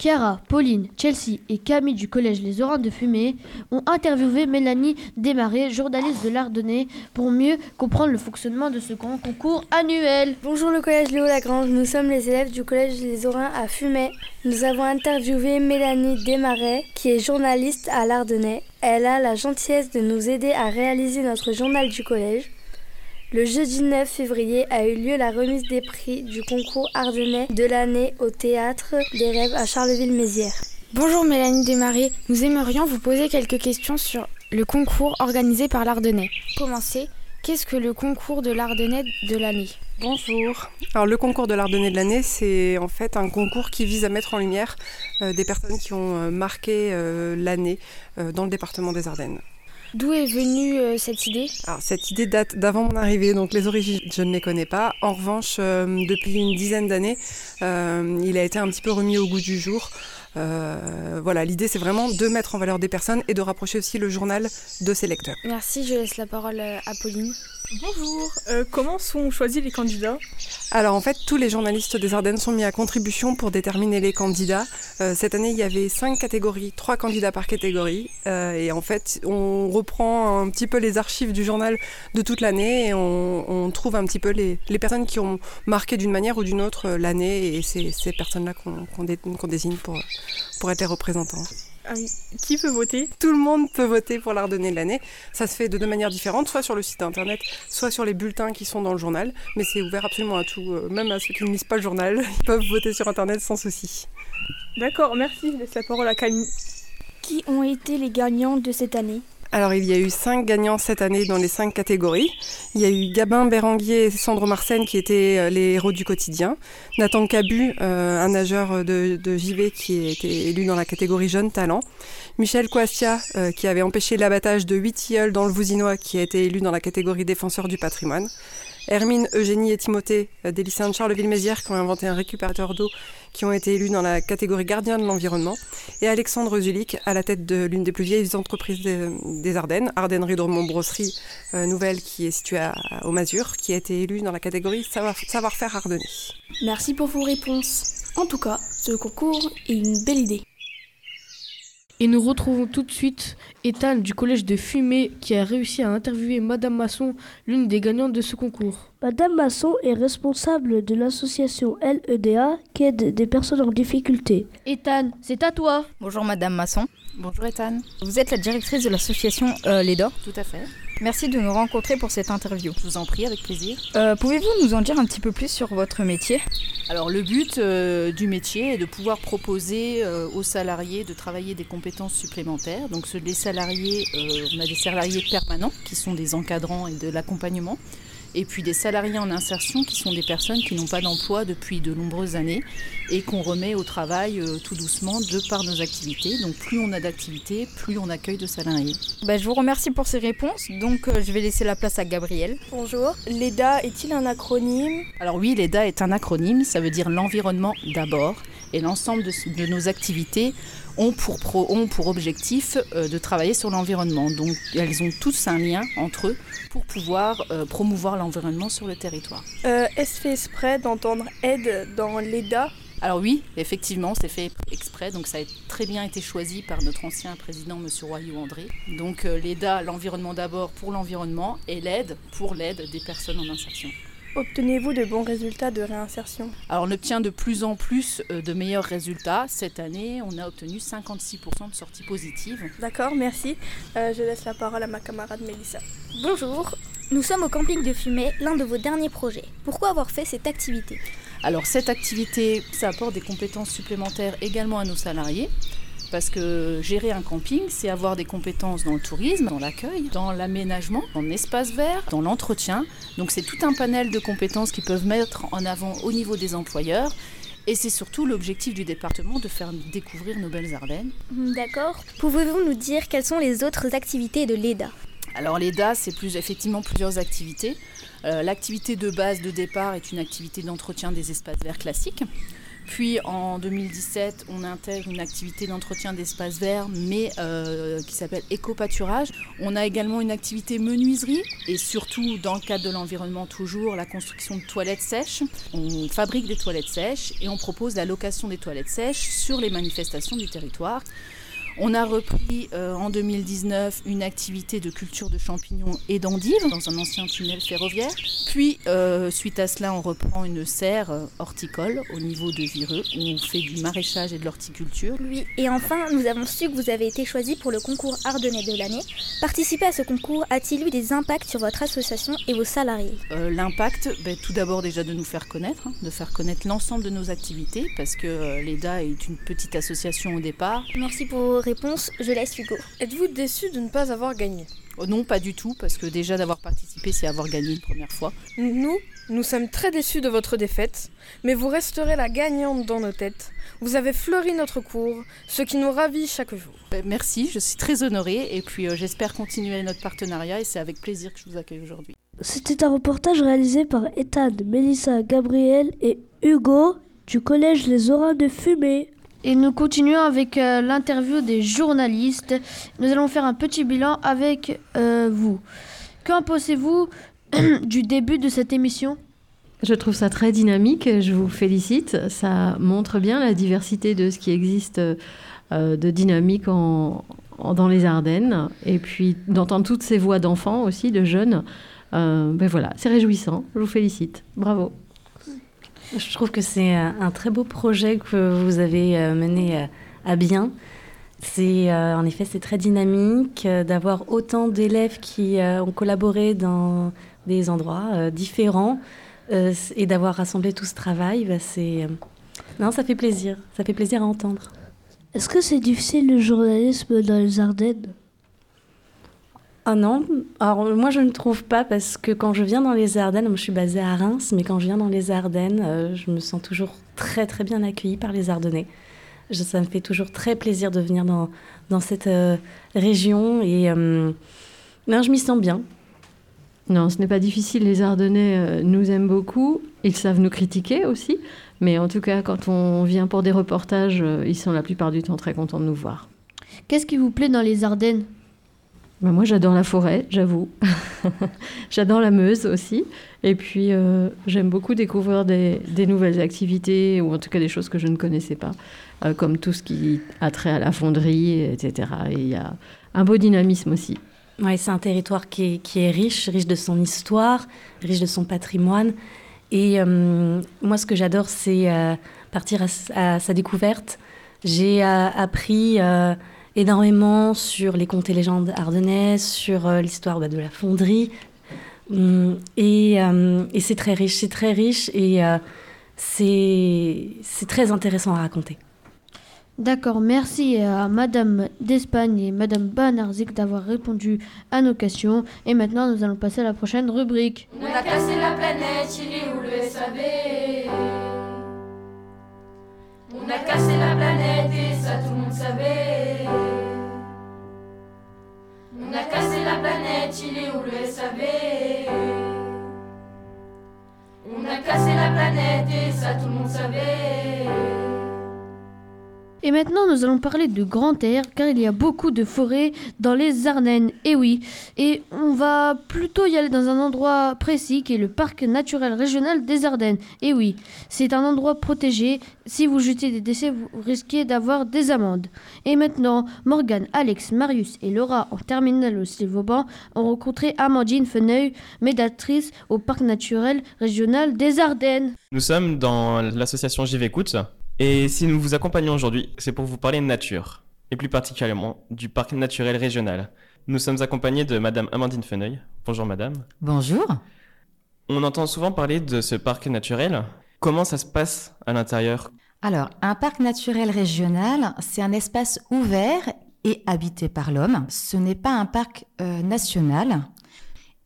Chiara, Pauline, Chelsea et Camille du collège Les Orins de Fumée ont interviewé Mélanie Desmarais, journaliste de l'Ardennais, pour mieux comprendre le fonctionnement de ce grand concours annuel. Bonjour le collège Léo Lagrange, nous sommes les élèves du collège Les Orins à Fumay. Nous avons interviewé Mélanie Desmarais, qui est journaliste à l'Ardennais. Elle a la gentillesse de nous aider à réaliser notre journal du collège. Le jeudi 9 février a eu lieu la remise des prix du concours ardennais de l'année au théâtre des rêves à Charleville-Mézières. Bonjour Mélanie Desmarais, nous aimerions vous poser quelques questions sur le concours organisé par l'Ardennais. Commencez, qu'est-ce que le concours de l'Ardennais de l'année? Bonjour. Alors le concours de l'Ardennais de l'année, c'est en fait un concours qui vise à mettre en lumière euh, des personnes qui ont euh, marqué euh, l'année euh, dans le département des Ardennes. D'où est venue euh, cette idée? Alors cette idée date d'avant mon arrivée, donc les origines je ne les connais pas. En revanche, euh, depuis une dizaine d'années, euh, il a été un petit peu remis au goût du jour. Voilà, l'idée c'est vraiment de mettre en valeur des personnes et de rapprocher aussi le journal de ses lecteurs. Merci, je laisse la parole à Pauline. Bonjour, Euh, comment sont choisis les candidats Alors en fait, tous les journalistes des Ardennes sont mis à contribution pour déterminer les candidats. Euh, cette année, il y avait cinq catégories, trois candidats par catégorie. Euh, et en fait, on reprend un petit peu les archives du journal de toute l'année et on, trouve un petit peu les, personnes qui ont marqué d'une manière ou d'une autre l'année. Et c'est ces personnes-là qu'on qu'on dé- qu'on désigne pour être les représentants. Ah oui, Qui peut voter? Tout le monde peut voter pour l'Ardennais de l'année. Ça se fait de deux manières différentes, soit sur le site internet, soit sur les bulletins qui sont dans le journal. Mais c'est ouvert absolument à tout, euh, même à ceux qui ne lisent pas le journal. Ils peuvent voter sur internet sans souci. D'accord, merci, je laisse la parole à Camille. Qui ont été les gagnants de cette année? Alors il y a eu cinq gagnants cette année dans les cinq catégories. Il y a eu Gabin Béranguier et Sandro Marsen qui étaient euh, les héros du quotidien. Nathan Cabu, euh, un nageur de, JV qui a été élu dans la catégorie jeune talent. Michel Coastia euh, qui avait empêché l'abattage de 8 tilleuls dans le Vousinois qui a été élu dans la catégorie défenseur du patrimoine. Hermine, Eugénie et Timothée, euh, des lycéens de Charleville-Mézières qui ont inventé un récupérateur d'eau, qui ont été élus dans la catégorie gardien de l'environnement. Et Alexandre Zulik, à la tête de l'une des plus vieilles entreprises des, Ardennes, Ardennerie de Brosserie euh, Nouvelle, qui est située à, au qui a été élu dans la catégorie savoir- savoir-faire ardennais. Merci pour vos réponses. En tout cas, ce concours est une belle idée. Et nous retrouvons tout de suite Ethan du collège de Fumé qui a réussi à interviewer Madame Masson, l'une des gagnantes de ce concours. Madame Masson est responsable de l'association LEDA qui aide des personnes en difficulté. Ethan, c'est à toi. Bonjour Madame Masson. Bonjour Ethan. Vous êtes la directrice de l'association euh, LEDA Tout à fait. Merci de nous rencontrer pour cette interview. Je vous en prie, avec plaisir. Euh, Pouvez-vous nous en dire un petit peu plus sur votre métier? Alors le but euh, du métier est de pouvoir proposer euh, aux salariés de travailler des compétences supplémentaires. Donc les salariés, on a des salariés permanents qui sont des encadrants et de l'accompagnement. Et puis des salariés en insertion qui sont des personnes qui n'ont pas d'emploi depuis de nombreuses années et qu'on remet au travail euh, tout doucement de par nos activités. Donc plus on a d'activités, plus on accueille de salariés. Bah, Je vous remercie pour ces réponses. Donc euh, je vais laisser la place à Gabriel. Bonjour. L'EDA est-il un acronyme? Alors oui, l'EDA est un acronyme, ça veut dire l'environnement d'abord. Et l'ensemble de, de nos activités ont pour, pro- ont pour objectif euh, de travailler sur l'environnement. Donc elles ont tous un lien entre eux pour pouvoir euh, promouvoir l'environnement sur le territoire. euh, Est-ce fait exprès d'entendre aide dans l'EDA Alors oui, effectivement, c'est fait exprès, donc ça a très bien été choisi par notre ancien président, M. Royou-André. Donc euh, l'EDA, l'environnement d'abord pour l'environnement, et l'aide pour l'aide des personnes en insertion. Obtenez-vous de bons résultats de réinsertion? Alors on obtient de plus en plus euh, de meilleurs résultats. Cette année, on a obtenu 56% de sorties positives. D'accord, merci. Euh, je laisse la parole à ma camarade Mélissa. Bonjour, nous sommes au camping de Fumay, l'un de vos derniers projets. Pourquoi avoir fait cette activité? Alors cette activité, ça apporte des compétences supplémentaires également à nos salariés. Parce que gérer un camping, c'est avoir des compétences dans le tourisme, dans l'accueil, dans l'aménagement, dans l'espace vert, dans l'entretien. Donc c'est tout un panel de compétences qui peuvent mettre en avant au niveau des employeurs. Et c'est surtout l'objectif du département de faire découvrir nos belles Ardennes. Hmm, D'accord. Pouvez-vous nous dire quelles sont les autres activités de l'EDA Alors l'EDA, c'est plus, effectivement plusieurs activités. Euh, L'activité de base de départ est une activité d'entretien des espaces verts classiques. Puis en 2017, on intègre une activité d'entretien d'espaces verts, mais euh, qui s'appelle éco-pâturage. On a également une activité menuiserie et surtout dans le cadre de l'environnement toujours la construction de toilettes sèches. On fabrique des toilettes sèches et on propose la location des toilettes sèches sur les manifestations du territoire. On a repris euh, en 2019 une activité de culture de champignons et d'endives dans un ancien tunnel ferroviaire. Puis, euh, suite à cela, on reprend une serre euh, horticole au niveau de Vireux où on fait du maraîchage et de l'horticulture. Oui, et enfin, nous avons su que vous avez été choisi pour le concours Ardennais de l'année. Participer à ce concours a-t-il eu des impacts sur votre association et vos salariés? Euh, L'impact, ben, tout d'abord déjà de nous faire connaître, hein, de faire connaître l'ensemble de nos activités parce que l'EDA est une petite association au départ. Merci pour je laisse Hugo. Êtes-vous déçu de ne pas avoir gagné? Oh non, pas du tout, parce que déjà d'avoir participé, c'est avoir gagné une première fois. Nous, nous sommes très déçus de votre défaite, mais vous resterez la gagnante dans nos têtes. Vous avez fleuri notre cours, ce qui nous ravit chaque jour. Ben, merci, je suis très honorée et puis euh, j'espère continuer notre partenariat et c'est avec plaisir que je vous accueille aujourd'hui. C'était un reportage réalisé par Ethan, Mélissa, Gabriel et Hugo du collège Les Orins de Fumée. Et nous continuons avec euh, l'interview des journalistes. Nous allons faire un petit bilan avec euh, vous. Qu'en pensez-vous du début de cette émission? Je trouve ça très dynamique, je vous félicite. Ça montre bien la diversité de ce qui existe euh, de dynamique en, dans les Ardennes. Et puis d'entendre toutes ces voix d'enfants aussi, de jeunes. Ben voilà, c'est réjouissant. Je vous félicite. Bravo. Je trouve que c'est euh, un très beau projet que vous avez euh, mené euh, à bien. C'est en effet c'est très dynamique d'avoir autant d'élèves qui ont collaboré dans des endroits différents et d'avoir rassemblé tout ce travail. bah, c'est non, ça fait plaisir. Ça fait plaisir à entendre. Est-ce que c'est difficile le journalisme dans les Ardennes? Ah non, alors moi je ne trouve pas parce que quand je viens dans les Ardennes, moi je suis basée à Reims, mais quand je viens dans les Ardennes, euh, je me sens toujours très très bien accueillie par les Ardennais. Je- ça me fait toujours très plaisir de venir dans, dans cette euh, région et euh, non, je m'y sens bien. Non, ce n'est pas difficile. Les Ardennais euh, nous aiment beaucoup. Ils savent nous critiquer aussi. Mais en tout cas, quand on vient pour des reportages, euh, ils sont la plupart du temps très contents de nous voir. Qu'est-ce qui vous plaît dans les Ardennes? Ben, moi, j'adore la forêt, j'avoue. j'adore la Meuse aussi. Et puis, euh, j'aime beaucoup découvrir des, nouvelles activités, ou en tout cas des choses que je ne connaissais pas, euh, comme tout ce qui a trait à la fonderie, etc. Et il y a un beau dynamisme aussi. Ouais, c'est un territoire qui est, qui est riche, riche de son histoire, riche de son patrimoine. Et euh, moi, ce que j'adore, c'est partir à, sa découverte. J'ai appris énormément sur les contes et légendes ardennaises, sur euh, l'histoire bah, de la fonderie. Hum, et, euh, et c'est très riche, c'est très riche et euh, c'est très intéressant à raconter. D'accord, merci à Madame d'Espagne et Madame Banarzik d'avoir répondu à nos questions. Et maintenant, nous allons passer à la prochaine rubrique. On a cassé la planète, il est où le SAV On a cassé la planète et ça tout le monde savait. On a cassé la planète, il est où le SAV On a cassé la planète et ça tout le monde savait. Et maintenant, nous allons parler de grand air, car il y a beaucoup de forêts dans les Ardennes. Et oui, et on va plutôt y aller dans un endroit précis qui est le parc naturel régional des Ardennes. Et oui, c'est un endroit protégé. Si vous jetez des décès, vous risquez d'avoir des amendes. Et maintenant, Morgane, Alex, Marius et Laura en terminale au Vauban ont rencontré Amandine Feneuil, médiatrice au parc naturel régional des Ardennes. Nous sommes dans l'association JVécoute et si nous vous accompagnons aujourd'hui, c'est pour vous parler de nature, et plus particulièrement du parc naturel régional. Nous sommes accompagnés de Madame Amandine Feneuil. Bonjour Madame. Bonjour. On entend souvent parler de ce parc naturel. Comment ça se passe à l'intérieur? Alors, un parc naturel régional, c'est un espace ouvert et habité par l'homme. Ce n'est pas un parc euh, national.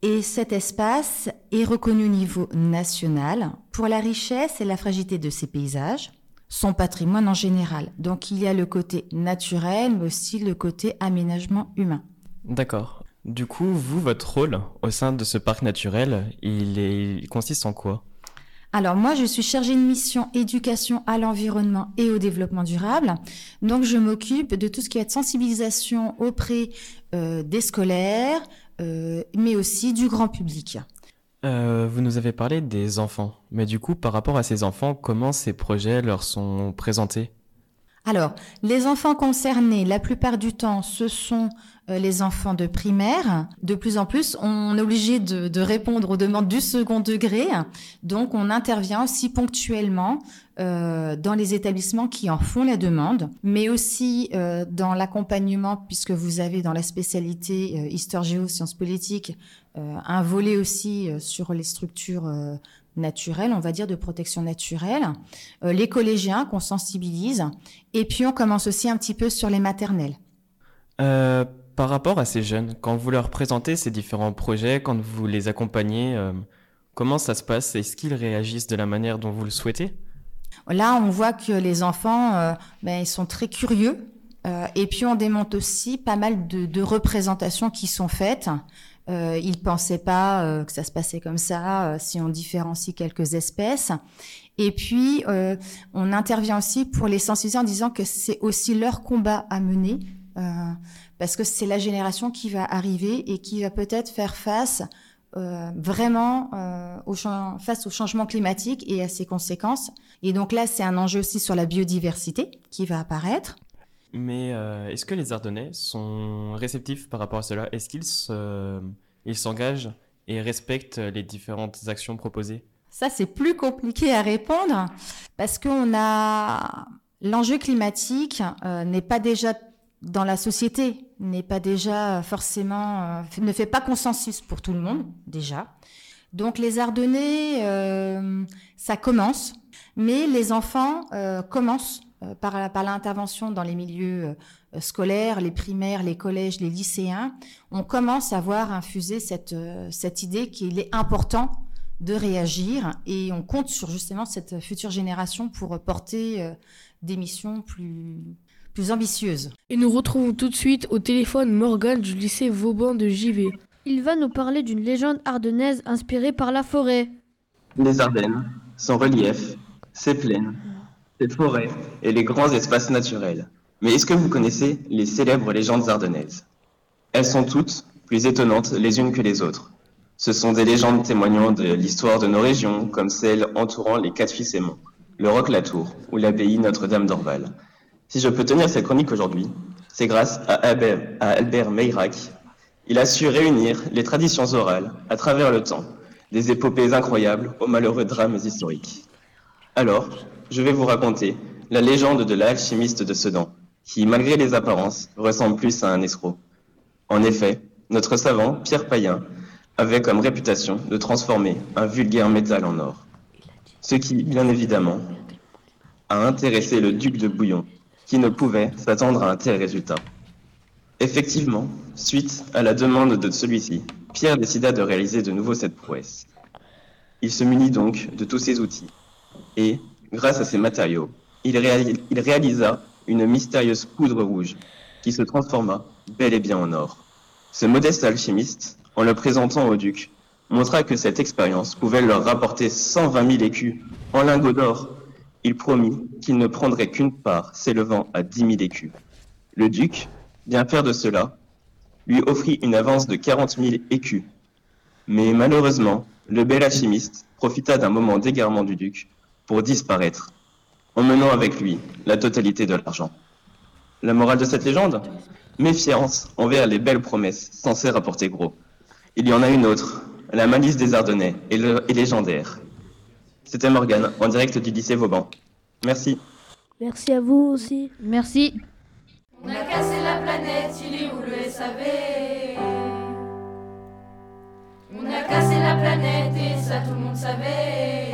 Et cet espace est reconnu au niveau national pour la richesse et la fragilité de ses paysages, son patrimoine en général. Donc il y a le côté naturel, mais aussi le côté aménagement humain. D'accord. Du coup, vous, votre rôle au sein de ce parc naturel, il, est- il consiste en quoi? Alors moi, je suis chargée de mission éducation à l'environnement et au développement durable. Donc je m'occupe de tout ce qui est sensibilisation auprès euh, des scolaires, euh, mais aussi du grand public. Euh, Vous nous avez parlé des enfants. Mais du coup, par rapport à ces enfants, comment ces projets leur sont présentés? Alors, les enfants concernés, la plupart du temps, ce sont euh, les enfants de primaire. De plus en plus, on est obligé de, de répondre aux demandes du second degré. Donc, on intervient aussi ponctuellement euh, dans les établissements qui en font la demande, mais aussi euh, dans l'accompagnement, puisque vous avez dans la spécialité euh, histoire géo, sciences politiques, euh, un volet aussi euh, sur les structures naturelles, on va dire de protection naturelle, euh, les collégiens qu'on sensibilise, et puis on commence aussi un petit peu sur les maternelles. Euh, Par rapport à ces jeunes, quand vous leur présentez ces différents projets, quand vous les accompagnez, euh, comment ça se passe? Est-ce qu'ils réagissent de la manière dont vous le souhaitez? Là, on voit que les enfants, ben, ils sont très curieux. Et puis, on démonte aussi pas mal de, de représentations qui sont faites. Euh, ils pensaient pas euh, que ça se passait comme ça, euh, si on différencie quelques espèces. Et puis, euh, on intervient aussi pour les sensibiliser en disant que c'est aussi leur combat à mener, euh, parce que c'est la génération qui va arriver et qui va peut-être faire face euh, vraiment euh, au face au changement climatique et à ses conséquences. Et donc là, c'est un enjeu aussi sur la biodiversité qui va apparaître. Mais euh, est-ce que les Ardennais sont réceptifs par rapport à cela? Est-ce qu'ils se- ils s'engagent et respectent les différentes actions proposées? Ça, c'est plus compliqué à répondre parce qu'on a l'enjeu climatique euh, n'est pas déjà dans la société, n'est pas déjà forcément, euh, ne fait pas consensus pour tout le monde déjà. Donc les Ardennais, ça commence, mais les enfants commencent par, la- par l'intervention dans les milieux euh, scolaires, les primaires, les collèges, les lycéens. On commence à voir infuser cette, euh, cette idée qu'il est important de réagir et on compte sur justement cette future génération pour porter euh, des missions plus, plus ambitieuses. Et nous retrouvons tout de suite au téléphone Morgane du lycée Vauban de JV. Il va nous parler d'une légende ardennaise inspirée par la forêt. Les Ardennes, son relief, ses plaines, ses forêts et les grands espaces naturels. Mais est-ce que vous connaissez les célèbres légendes ardennaises? Elles sont toutes plus étonnantes les unes que les autres. Ce sont des légendes témoignant de l'histoire de nos régions, comme celle entourant les quatre fils aimants, le Roc-la-Tour ou l'abbaye Notre-Dame d'Orval. Si je peux tenir cette chronique aujourd'hui, c'est grâce à Albert, à Albert Meirac. Il a su réunir les traditions orales à travers le temps, des épopées incroyables aux malheureux drames historiques. Alors, je vais vous raconter la légende de l'alchimiste de Sedan. qui, malgré les apparences, ressemble plus à un escroc. En effet, notre savant, Pierre Payen, avait comme réputation de transformer un vulgaire métal en or. Ce qui, bien évidemment, a intéressé le duc de Bouillon, qui ne pouvait s'attendre à un tel résultat. Effectivement, suite à la demande de celui-ci, Pierre décida de réaliser de nouveau cette prouesse. Il se munit donc de tous ses outils, et, grâce à ces matériaux, il, réal- il réalisa une mystérieuse poudre rouge qui se transforma bel et bien en or. Ce modeste alchimiste, en le présentant au duc, montra que cette expérience pouvait leur rapporter 120 000 écus en lingots d'or. Il promit qu'il ne prendrait qu'une part s'élevant à 10 000 écus. Le duc, bien faire de cela, lui offrit une avance de 40 000 écus. Mais malheureusement, le bel alchimiste profita d'un moment d'égarement du duc pour disparaître, emmenant avec lui la totalité de l'argent. La morale de cette légende? Méfiance envers les belles promesses censées rapporter gros. Il y en a une autre, la malice des Ardennais est, le- est légendaire. C'était Morgane, en direct du lycée Vauban. Merci. Merci à vous aussi. Merci. On a cassé la planète, il est où le SAV On a cassé la planète et ça tout le monde savait.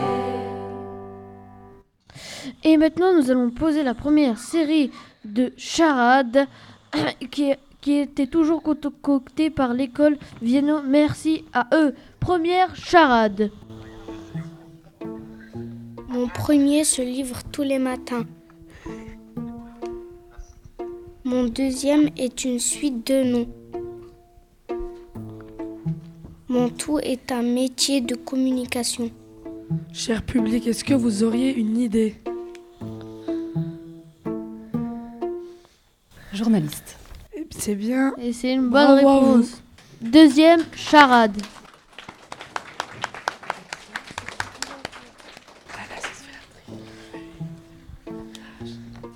Et maintenant, nous allons poser la première série de charades qui, était toujours concoctée par l'école Vienno. Merci à eux. Première charade. Mon premier se livre tous les matins. Mon deuxième est une suite de noms. Mon tout est un métier de communication. Cher public, est-ce que vous auriez une idée? Journaliste. C'est bien. Et c'est une bonne Bravo à vous. réponse. Deuxième charade.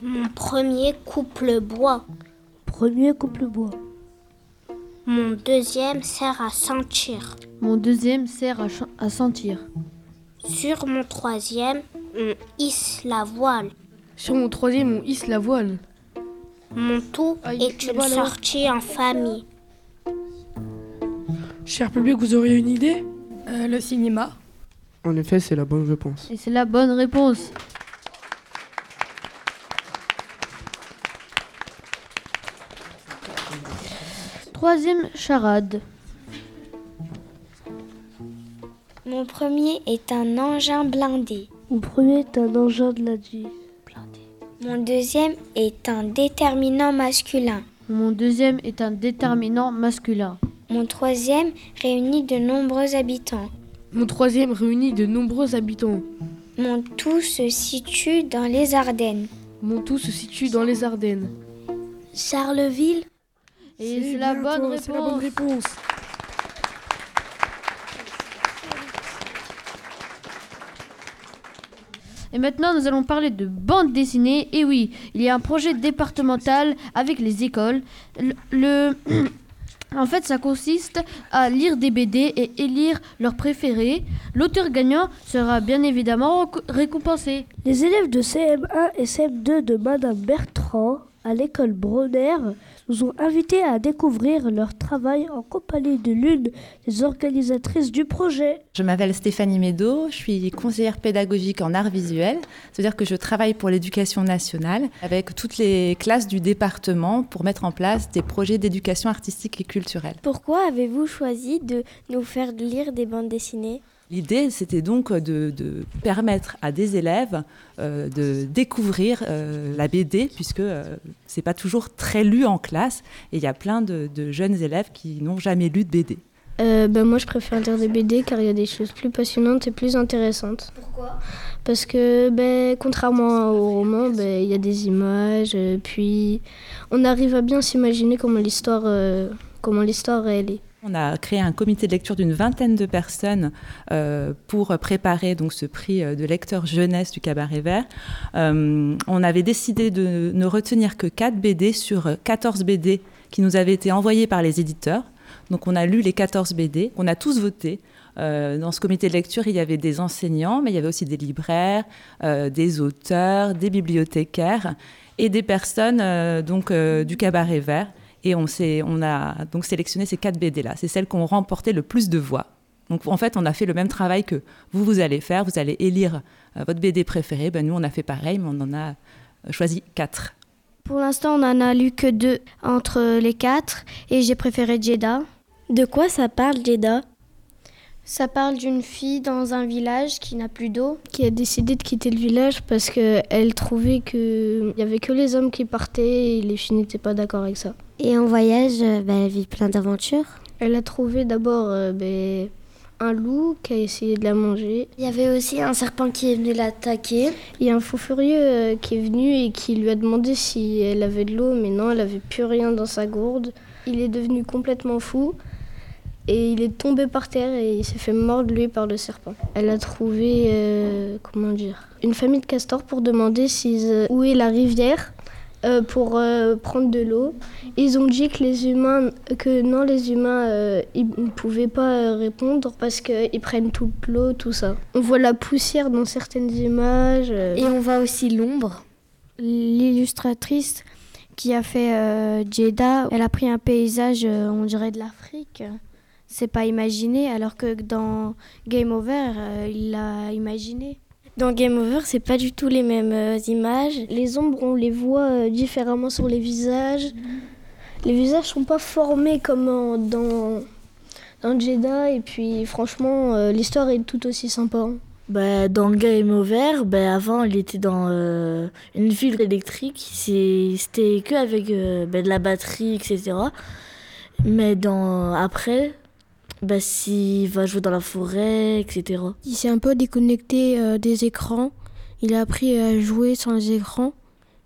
Mon premier couple bois. Premier couple bois. Mon deuxième sert à sentir. Mon deuxième sert à sentir. Sur mon troisième, on hisse la voile. Sur mon troisième, on hisse la voile. Mon tout est une sortie en famille. Cher public, vous auriez une idée? Euh, Le cinéma. En effet, c'est la bonne réponse. Et c'est la bonne réponse. Troisième charade. Mon premier est un engin blindé. Mon premier est un engin de la vie. Mon deuxième est un déterminant masculin. Mon deuxième est un déterminant masculin. Mon troisième réunit de nombreux habitants. Mon troisième réunit de nombreux habitants. Mon tout se situe dans les Ardennes. Mon tout se situe dans les Ardennes. Charleville Et c'est la, la bonne réponse. Et maintenant, nous allons parler de bande dessinée. Et oui, il y a un projet départemental avec les écoles. Le, le- en fait, ça consiste à lire des BD et élire leurs préférés. L'auteur gagnant sera bien évidemment récompensé. Les élèves de CM1 et CM2 de Madame Bertrand à l'école Bronner nous ont invités à découvrir leur travail en compagnie de l'une des organisatrices du projet. Je m'appelle Stéphanie Médo, je suis conseillère pédagogique en art visuel, c'est-à-dire que je travaille pour l'éducation nationale avec toutes les classes du département pour mettre en place des projets d'éducation artistique et culturelle. Pourquoi avez-vous choisi de nous faire lire des bandes dessinées? L'idée, c'était donc de, de permettre à des élèves euh, de découvrir euh, la BD, puisque euh, c'est pas toujours très lu en classe, et il y a plein de, de jeunes élèves qui n'ont jamais lu de BD. Euh, ben moi je préfère lire des BD car il y a des choses plus passionnantes et plus intéressantes. Pourquoi? Parce que ben, contrairement au roman, ben, il y a des images, puis on arrive à bien s'imaginer comment l'histoire euh, comment l'histoire réelle est. On a créé un comité de lecture d'une vingtaine de personnes euh, pour préparer donc ce prix euh, de lecteur jeunesse du Cabaret Vert. Euh, on avait décidé de ne retenir que 4 BD sur 14 BD qui nous avaient été envoyés par les éditeurs. Donc on a lu les 14 BD, on a tous voté dans ce comité de lecture, il y avait des enseignants, mais il y avait aussi des libraires, des auteurs, des bibliothécaires et des personnes donc du cabaret vert. Et on, on a donc sélectionné ces quatre BD-là. C'est celles qui ont remporté le plus de voix. Donc en fait, on a fait le même travail que vous, vous allez faire. Vous allez élire votre BD préférée. Ben, nous, on a fait pareil, mais on en a choisi quatre. Pour l'instant, on n'en a lu que deux entre les quatre et j'ai préféré Jeddah. De quoi ça parle, Jeddah Ça parle d'une fille dans un village qui n'a plus d'eau. Qui a décidé de quitter le village parce qu'elle trouvait qu'il n'y avait que les hommes qui partaient et les filles n'étaient pas d'accord avec ça. Et en voyage, bah, elle vit plein d'aventures. Elle a trouvé d'abord euh, ben, un loup qui a essayé de la manger. Il y avait aussi un serpent qui est venu l'attaquer. Il y a un fou furieux euh, qui est venu et qui lui a demandé si elle avait de l'eau, mais non, elle avait plus rien dans sa gourde. Il est devenu complètement fou et il est tombé par terre et il s'est fait mordre lui par le serpent. Elle a trouvé, euh, comment dire, une famille de castors pour demander où est la rivière euh, pour euh, prendre de l'eau. Ils ont dit que les humains, que non, les humains, euh, ils ne pouvaient pas répondre parce qu'ils prennent toute l'eau, tout ça. On voit la poussière dans certaines images. Et on voit aussi l'ombre. L'illustratrice qui a fait Jeddah, elle a pris un paysage, on dirait de l'Afrique. C'est pas imaginé, alors que dans Game Over, il l'a imaginé. Dans Game Over, c'est pas du tout les mêmes euh, images. Les ombres, on les voit euh, différemment sur les visages. Les visages sont pas formés comme dans, dans Jeddah. Et puis, franchement, euh, l'histoire est tout aussi sympa. Bah, dans Game Over, bah, avant, il était dans une ville électrique. C'était que avec bah, de la batterie, etc. Mais dans, après, bah, s'il va jouer dans la forêt, etc. Il s'est un peu déconnecté euh, des écrans. Il a appris à jouer sans les écrans.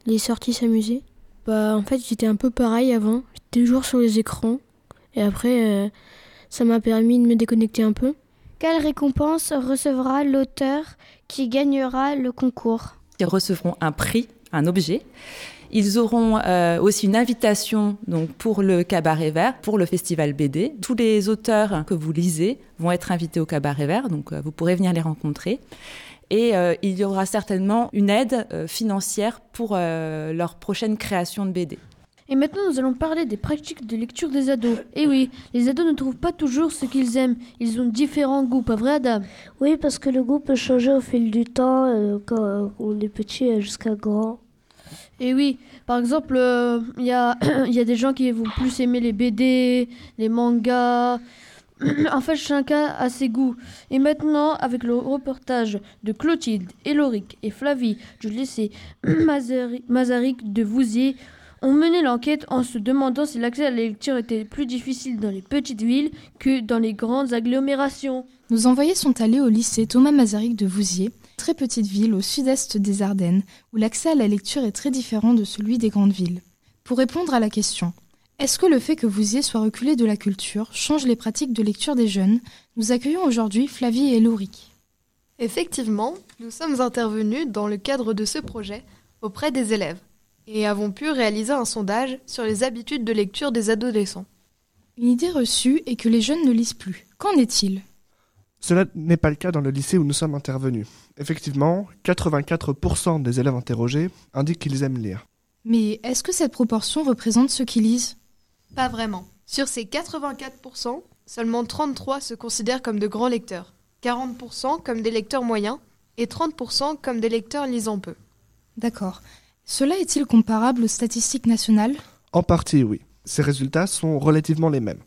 Il est sorti s'amuser. Bah, en fait, j'étais un peu pareil avant. J'étais toujours sur les écrans. Et après, euh, ça m'a permis de me déconnecter un peu. Quelle récompense recevra l'auteur qui gagnera le concours? Ils recevront un prix, un objet. Ils auront euh, aussi une invitation donc pour le Cabaret Vert, pour le festival BD. Tous les auteurs que vous lisez vont être invités au Cabaret Vert, donc euh, vous pourrez venir les rencontrer. Et euh, il y aura certainement une aide financière pour leur prochaine création de BD. Et maintenant, nous allons parler des pratiques de lecture des ados. Et eh oui, les ados ne trouvent pas toujours ce qu'ils aiment. Ils ont différents goûts, pas vrai, Adam? Oui, parce que le goût peut changer au fil du temps, quand on est petit jusqu'à grand. Et oui, par exemple, il euh, y, a, y a des gens qui vont plus aimer les BD, les mangas. en fait, chacun a ses goûts. Et maintenant, avec le reportage de Clotilde, Eloric et Flavie du lycée Mazaric de Vouziers, on menait l'enquête en se demandant si l'accès à la lecture était plus difficile dans les petites villes que dans les grandes agglomérations. Nos envoyés sont allés au lycée Thomas Mazaric de Vouziers très petite ville au sud-est des Ardennes, où l'accès à la lecture est très différent de celui des grandes villes. Pour répondre à la question Est-ce que le fait que Vouziers soit reculé de la culture change les pratiques de lecture des jeunes? Nous accueillons aujourd'hui Flavie et Louric. Effectivement, nous sommes intervenus dans le cadre de ce projet auprès des élèves et avons pu réaliser un sondage sur les habitudes de lecture des adolescents. Une idée reçue est que les jeunes ne lisent plus. Qu'en est-il? Cela n'est pas le cas dans le lycée où nous sommes intervenus. Effectivement, 84% des élèves interrogés indiquent qu'ils aiment lire. Mais est-ce que cette proportion représente ceux qui lisent? Pas vraiment. Sur ces 84%, seulement 33 se considèrent comme de grands lecteurs, 40% comme des lecteurs moyens et 30% comme des lecteurs lisant peu. D'accord. Cela est-il comparable aux statistiques nationales? En partie, oui. Ces résultats sont relativement les mêmes.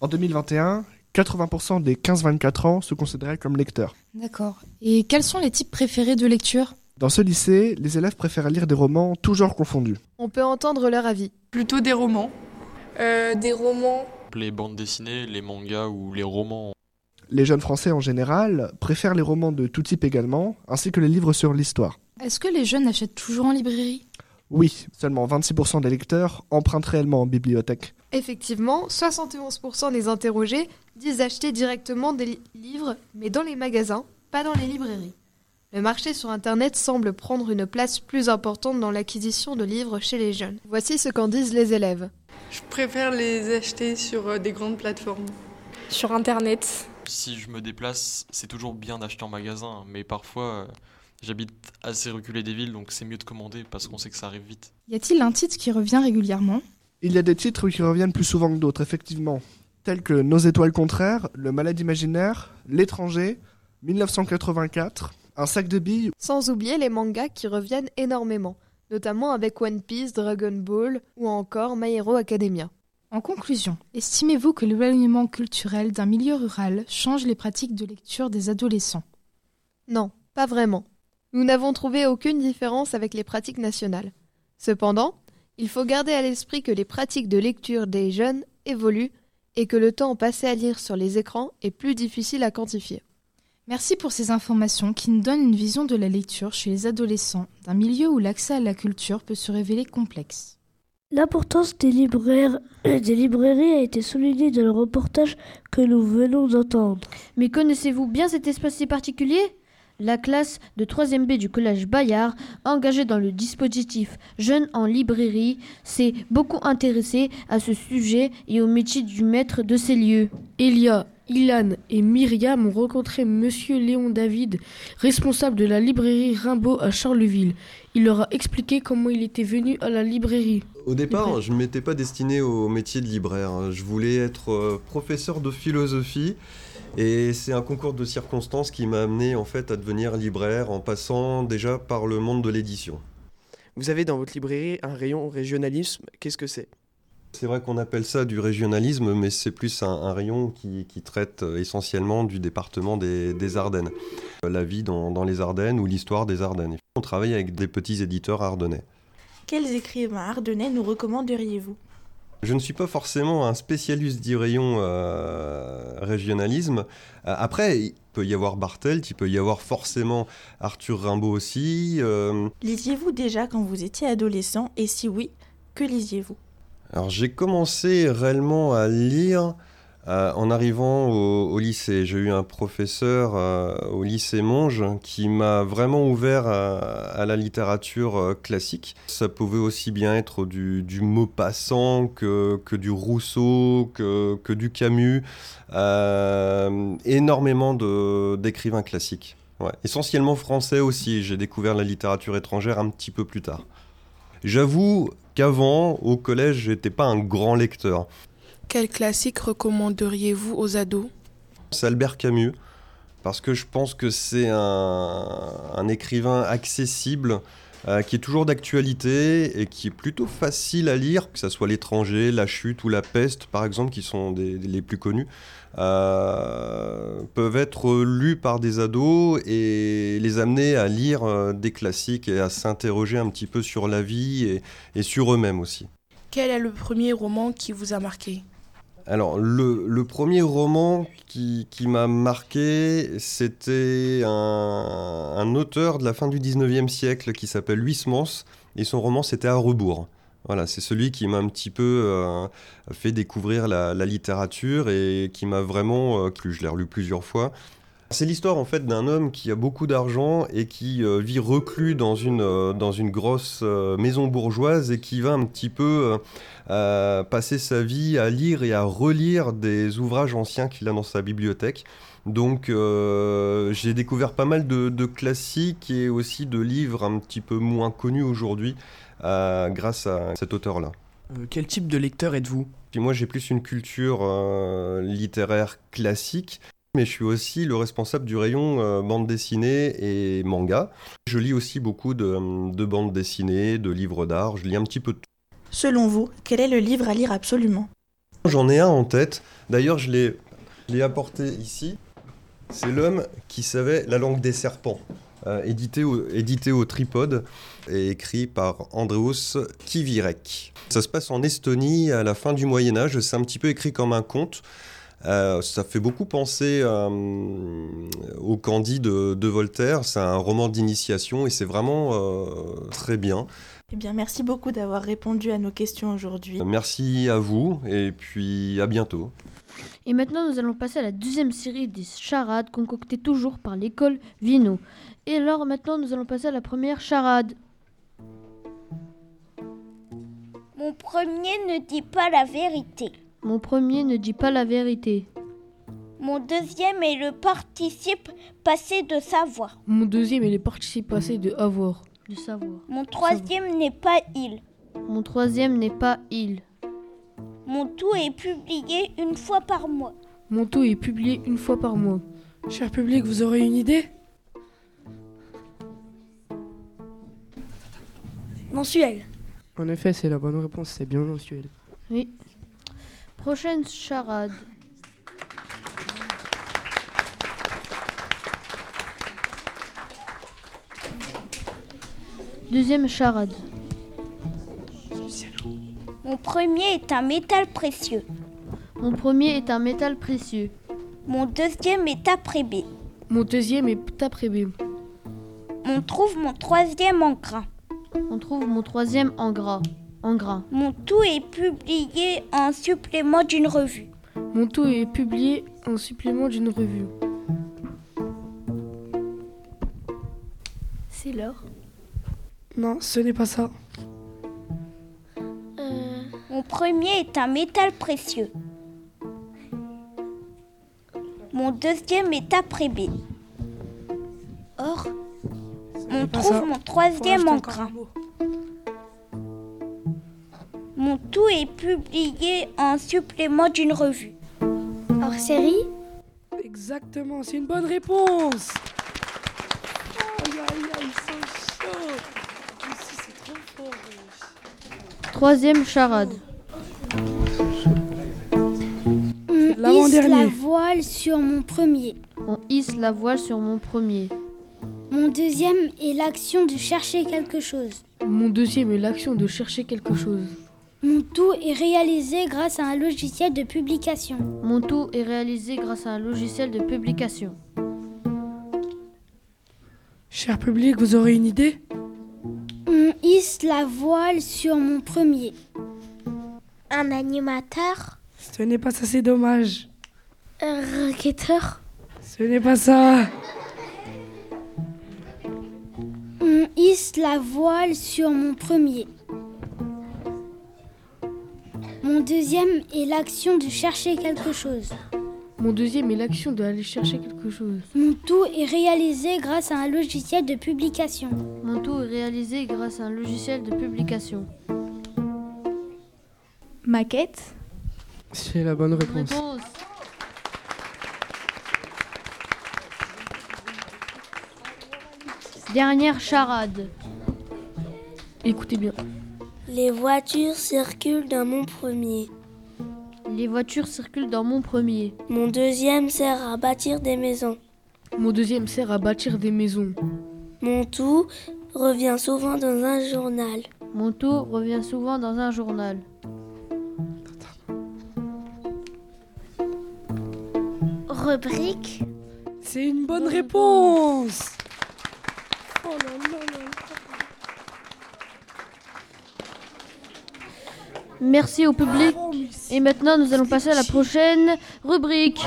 En 2021, 80% des 15-24 ans se considéraient comme lecteurs. D'accord. Et quels sont les types préférés de lecture? Dans ce lycée, les élèves préfèrent lire des romans tous genres confondus. On peut entendre leur avis. Plutôt des romans. Euh, des romans. Les bandes dessinées, les mangas ou les romans. Les jeunes Français en général préfèrent les romans de tout type également, ainsi que les livres sur l'histoire. Est-ce que les jeunes achètent toujours en librairie? Oui, seulement 26% des lecteurs empruntent réellement en bibliothèque. Effectivement, 71% des interrogés disent acheter directement des livres, mais dans les magasins, pas dans les librairies. Le marché sur Internet semble prendre une place plus importante dans l'acquisition de livres chez les jeunes. Voici ce qu'en disent les élèves. Je préfère les acheter sur euh, des grandes plateformes. Sur Internet. si je me déplace, c'est toujours bien d'acheter en magasin, mais parfois euh, j'habite assez reculé des villes, donc c'est mieux de commander parce qu'on sait que ça arrive vite. Y a-t-il un titre qui revient régulièrement? Il y a des titres qui reviennent plus souvent que d'autres, effectivement, tels que Nos étoiles contraires, Le malade imaginaire, L'étranger, 1984, Un sac de billes. Sans oublier les mangas qui reviennent énormément, notamment avec One Piece, Dragon Ball ou encore My Hero Academia. En conclusion, estimez-vous que l'éloignement culturel d'un milieu rural change les pratiques de lecture des adolescents? Non, pas vraiment. Nous n'avons trouvé aucune différence avec les pratiques nationales. Cependant, il faut garder à l'esprit que les pratiques de lecture des jeunes évoluent et que le temps passé à lire sur les écrans est plus difficile à quantifier. Merci pour ces informations qui nous donnent une vision de la lecture chez les adolescents d'un milieu où l'accès à la culture peut se révéler complexe. L'importance des, libraires, des librairies a été soulignée dans le reportage que nous venons d'entendre. Mais connaissez-vous bien cet espace si particulier? La classe de 3e B du collège Bayard, engagée dans le dispositif Jeunes en librairie, s'est beaucoup intéressée à ce sujet et au métier du maître de ces lieux. Elia, Ilan et Myriam ont rencontré Monsieur Léon David, responsable de la librairie Rimbaud à Charleville. Il leur a expliqué comment il était venu à la librairie. Au départ, je ne m'étais pas destiné au métier de libraire. Je voulais être euh, professeur de philosophie et c'est un concours de circonstances qui m'a amené en fait à devenir libraire en passant déjà par le monde de l'édition. Vous avez dans votre librairie un rayon régionalisme. Qu'est-ce que c'est? C'est vrai qu'on appelle ça du régionalisme, mais c'est plus un, un rayon qui, qui, traite essentiellement du département des, des Ardennes. La vie dans, dans les Ardennes ou l'histoire des Ardennes. On travaille avec des petits éditeurs ardennais. Quels écrivains ardennais nous recommanderiez-vous? Je ne suis pas forcément un spécialiste du rayon euh, régionalisme. Euh, après, il peut y avoir Bartelt, il peut y avoir forcément Arthur Rimbaud aussi. Euh... Lisiez-vous déjà quand vous étiez adolescent? Et si oui, que lisiez-vous? Alors j'ai commencé réellement à lire euh, en arrivant au, lycée, j'ai eu un professeur euh, au lycée Monge qui m'a vraiment ouvert à, la littérature euh, classique. Ça pouvait aussi bien être du, Maupassant que, que, du Rousseau, que, que du Camus. Énormément d'écrivains classiques. Essentiellement français aussi. J'ai découvert la littérature étrangère un petit peu plus tard. J'avoue qu'avant, au collège, j'étais pas un grand lecteur. Quel classique recommanderiez-vous aux ados? C'est Albert Camus, parce que je pense que c'est un, un, écrivain accessible, euh, qui est toujours d'actualité et qui est plutôt facile à lire, que ce soit L'étranger, La Chute ou La Peste, par exemple, qui sont des, les plus connus, euh, peuvent être lus par des ados et les amener à lire euh, des classiques et à s'interroger un petit peu sur la vie et, et sur eux-mêmes aussi. Quel est le premier roman qui vous a marqué? Alors, le, premier roman qui, qui m'a marqué, c'était un, auteur de la fin du 19e siècle qui s'appelle Huysmans, et son roman, c'était À rebours. Voilà, c'est celui qui m'a un petit peu euh, fait découvrir la, littérature et qui m'a vraiment euh. Je l'ai relu plusieurs fois. C'est l'histoire en fait d'un homme qui a beaucoup d'argent et qui euh, vit reclus dans une, euh, dans une grosse euh, maison bourgeoise et qui va un petit peu passer sa vie à lire et à relire des ouvrages anciens qu'il a dans sa bibliothèque. Donc j'ai découvert pas mal de, de, classiques et aussi de livres un petit peu moins connus aujourd'hui grâce à cet auteur-là. quel type de lecteur êtes-vous? Puis moi j'ai plus une culture littéraire classique mais je suis aussi le responsable du rayon euh, bande dessinée et manga. Je lis aussi beaucoup de, de bandes dessinées, de livres d'art, je lis un petit peu de tout. Selon vous, quel est le livre à lire absolument? J'en ai un en tête, d'ailleurs je l'ai apporté ici. C'est L'homme qui savait la langue des serpents, euh, édité, au, édité au tripode et écrit par Andreus Kivirek. Ça se passe en Estonie à la fin du Moyen Âge, c'est un petit peu écrit comme un conte. Euh, ça fait beaucoup penser euh, au Candide de, de Voltaire. C'est un roman d'initiation et c'est vraiment euh, très bien. Eh bien, merci beaucoup d'avoir répondu à nos questions aujourd'hui. Merci à vous et puis à bientôt. Et maintenant, nous allons passer à la deuxième série des charades concoctées toujours par l'école Vino. Et alors, maintenant, nous allons passer à la première charade. Mon premier ne dit pas la vérité. Mon premier ne dit pas la vérité. Mon deuxième est le participe passé de savoir. Mon deuxième est le participe passé de avoir. De savoir. Mon troisième n'est pas il. Mon troisième n'est pas il. Mon tout est publié une fois par mois. Mon tout est publié une fois par mois. Cher public, vous aurez une idée? Mensuel. En effet, c'est la bonne réponse, c'est bien mensuel. Oui. Prochaine charade. Deuxième charade. Mon premier est un métal précieux. Mon premier est un métal précieux. Mon deuxième est après B. Mon deuxième est après B. On trouve mon troisième en gras. On trouve mon troisième en gras. En gras. Mon tout est publié en supplément d'une revue. Mon tout est publié en supplément d'une revue. C'est l'heure. Non, ce n'est pas ça. Euh... Mon premier est un métal précieux. Mon deuxième est après B. Or, on trouve ça. mon troisième en gras. Mon tout est publié en supplément d'une revue. Hors série Exactement, c'est une bonne réponse. Aïe aïe aïe, ils sont chauds. Ici, c'est trop fort. Troisième charade. On hisse la voile sur mon premier. On hisse la voile sur mon premier. Mon deuxième est l'action de chercher quelque chose. Mon deuxième est l'action de chercher quelque chose. Mon tout est réalisé grâce à un logiciel de publication. Mon tout est réalisé grâce à un logiciel de publication. Cher public, vous aurez une idée? On hisse la voile sur mon premier. Un animateur? Ce n'est pas ça, c'est dommage. Un raquetteur? Ce n'est pas ça. On hisse la voile sur mon premier. Mon deuxième est l'action de chercher quelque chose. Mon deuxième est l'action d'aller chercher quelque chose. Mon tout est réalisé grâce à un logiciel de publication. Mon tout est réalisé grâce à un logiciel de publication. Maquette C'est la bonne réponse. Réponse. Dernière charade. Écoutez bien. Les voitures circulent dans mon premier. Les voitures circulent dans mon premier. Mon deuxième sert à bâtir des maisons. Mon deuxième sert à bâtir des maisons. Mon tout revient souvent dans un journal. Mon tout revient souvent dans un journal. Rubrique C'est une bonne réponse. Oh là là là. Merci au public. Et maintenant, nous allons passer à la prochaine rubrique.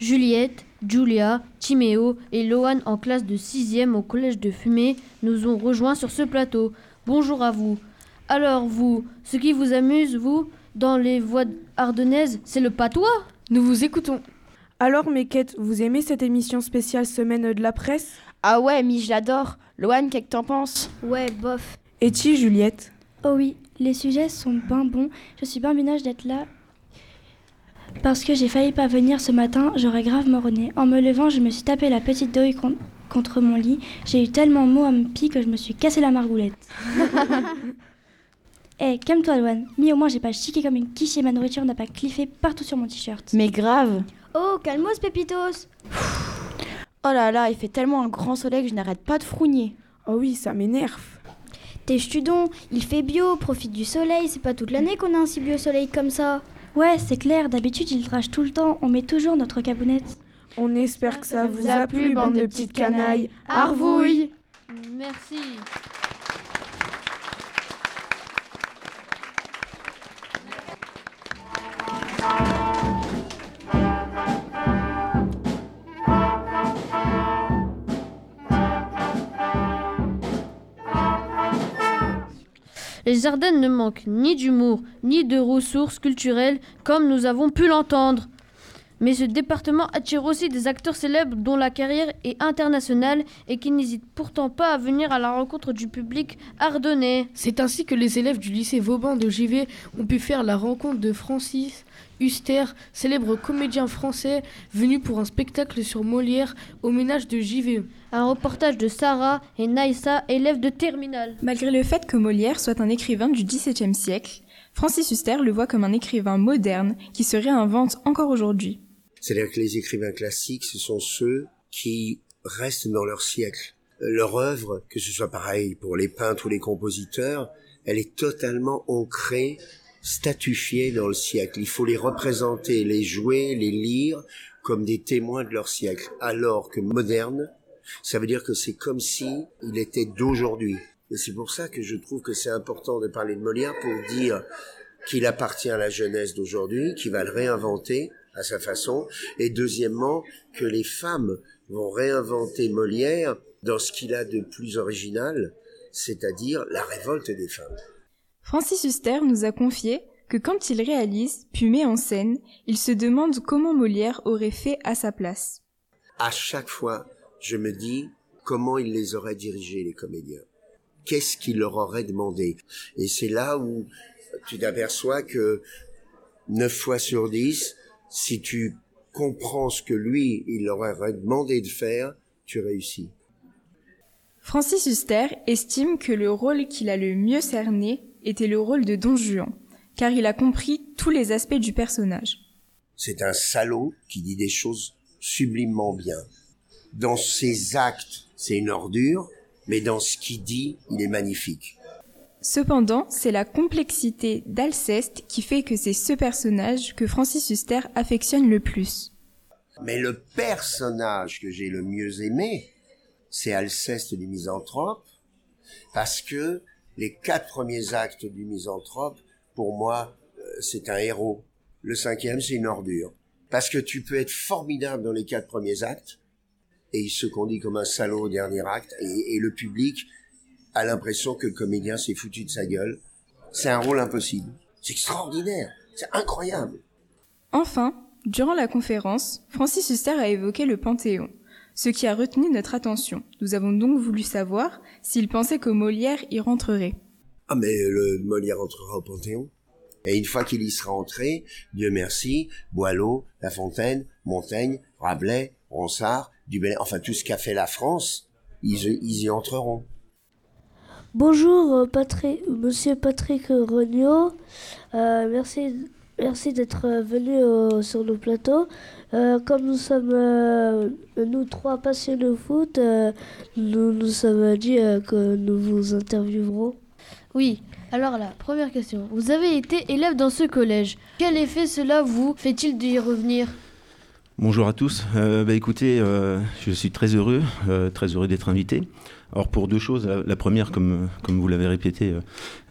Juliette, Julia, Timéo et Lohan en classe de 6e au collège de Fumée nous ont rejoints sur ce plateau. Bonjour à vous. Alors vous, ce qui vous amuse, vous, dans les voies ardennaises, c'est le patois Nous vous écoutons. Alors, Mequette, vous aimez cette émission spéciale Semaine de la presse? Ah ouais, mais je l'adore. Loane, qu'est-ce que t'en penses? Ouais, bof. Et tu, Juliette? Oh oui, les sujets sont bien bons. Je suis bien ménage d'être là. Parce que j'ai failli pas venir ce matin, j'aurais grave morronné. En me levant, je me suis tapé la petite douille con- contre mon lit. J'ai eu tellement mot à me pied que je me suis cassé la margoulette. Eh, calme-toi, Loane. Mi, au moins, j'ai pas chiqué comme une quiche et ma nourriture n'a pas cliffé partout sur mon t-shirt. Mais grave. Oh, calmos, Pépitos Oh là là, il fait tellement un grand soleil que je n'arrête pas de frougner. Oh oui, ça m'énerve. T'es ch'tudon, il fait bio, profite du soleil, c'est pas toute l'année qu'on a un si bio soleil comme ça. Ouais, c'est clair, d'habitude il rage tout le temps, on met toujours notre cabounette. On espère que ça vous a plu, bande de petites canailles. Arvouille Merci. Les Ardennes ne manquent ni d'humour, ni de ressources culturelles, comme nous avons pu l'entendre. Mais ce département attire aussi des acteurs célèbres dont la carrière est internationale et qui n'hésitent pourtant pas à venir à la rencontre du public ardennais. C'est ainsi que les élèves du lycée Vauban de JV ont pu faire la rencontre de Francis Huster, célèbre comédien français venu pour un spectacle sur Molière au ménage de JV. Un reportage de Sarah et Naïssa, élèves de terminale. Malgré le fait que Molière soit un écrivain du XVIIe siècle, Francis Huster le voit comme un écrivain moderne qui se réinvente encore aujourd'hui. C'est-à-dire que les écrivains classiques, ce sont ceux qui restent dans leur siècle. Leur œuvre, que ce soit pareil pour les peintres ou les compositeurs, elle est totalement ancrée, statufiée dans le siècle. Il faut les représenter, les jouer, les lire comme des témoins de leur siècle. Alors que moderne, ça veut dire que c'est comme si il était d'aujourd'hui. Et c'est pour ça que je trouve que c'est important de parler de Molière pour dire qu'il appartient à la jeunesse d'aujourd'hui, qu'il va le réinventer, à sa façon, et deuxièmement que les femmes vont réinventer Molière dans ce qu'il a de plus original, c'est-à-dire la révolte des femmes. Francis Huster nous a confié que quand il réalise, puis met en scène, il se demande comment Molière aurait fait à sa place. À chaque fois, je me dis comment il les aurait dirigés, les comédiens. Qu'est-ce qu'il leur aurait demandé? Et c'est là où tu t'aperçois que neuf fois sur dix, si tu comprends ce que lui, il leur aurait demandé de faire, tu réussis. Francis Huster estime que le rôle qu'il a le mieux cerné était le rôle de Don Juan, car il a compris tous les aspects du personnage. C'est un salaud qui dit des choses sublimement bien. Dans ses actes, c'est une ordure, mais dans ce qu'il dit, il est magnifique. Cependant, c'est la complexité d'Alceste qui fait que c'est ce personnage que Francis Huster affectionne le plus. Mais le personnage que j'ai le mieux aimé, c'est Alceste du misanthrope, parce que les quatre premiers actes du misanthrope, pour moi, euh, c'est un héros. Le cinquième, c'est une ordure. Parce que tu peux être formidable dans les quatre premiers actes, et il se conduit comme un salaud au dernier acte, et, et le public a l'impression que le comédien s'est foutu de sa gueule. C'est un rôle impossible. C'est extraordinaire. C'est incroyable. Enfin, durant la conférence, Francis Huster a évoqué le Panthéon, ce qui a retenu notre attention. Nous avons donc voulu savoir s'il pensait que Molière y rentrerait. Ah mais le Molière entrera au Panthéon. Et une fois qu'il y sera entré, Dieu merci, Boileau, La Fontaine, Montaigne, Rabelais, Ronsard, Dubélé, enfin tout ce qu'a fait la France, ils, ils y entreront. Bonjour euh, Patrick, Monsieur Patrick Regnault, euh, merci, merci d'être venu euh, sur nos plateaux. Euh, comme nous sommes euh, nous trois passionnés de foot, euh, nous nous sommes dit que nous vous interviewerons. Oui, alors la première question. Vous avez été élève dans ce collège. Quel effet cela vous fait-il d'y revenir? Bonjour à tous. Euh, bah, écoutez, euh, je suis très heureux, euh, très heureux d'être invité. Alors pour deux choses, la, première, comme, comme vous l'avez répété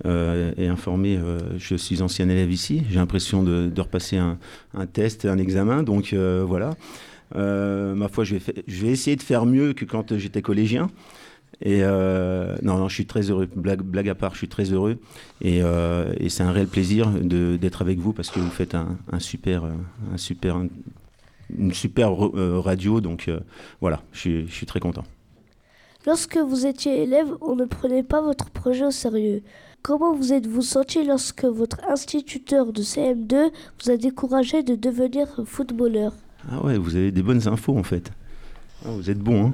euh, et informé, euh, je suis ancien élève ici. J'ai l'impression de, de, repasser un, un, test, un examen, donc euh, voilà. ma foi, je vais, je vais essayer de faire mieux que quand j'étais collégien. Et euh, non, non, je suis très heureux. Blague, à part, je suis très heureux. Et, euh, et c'est un réel plaisir d'être avec vous parce que vous faites un, un super, un super, une super euh, radio. Donc euh, voilà, je je suis très content. Lorsque vous étiez élève, on ne prenait pas votre projet au sérieux. Comment vous êtes-vous senti lorsque votre instituteur de CM2 vous a découragé de devenir footballeur Ah ouais, vous avez des bonnes infos en fait. Ah, vous êtes bon. Hein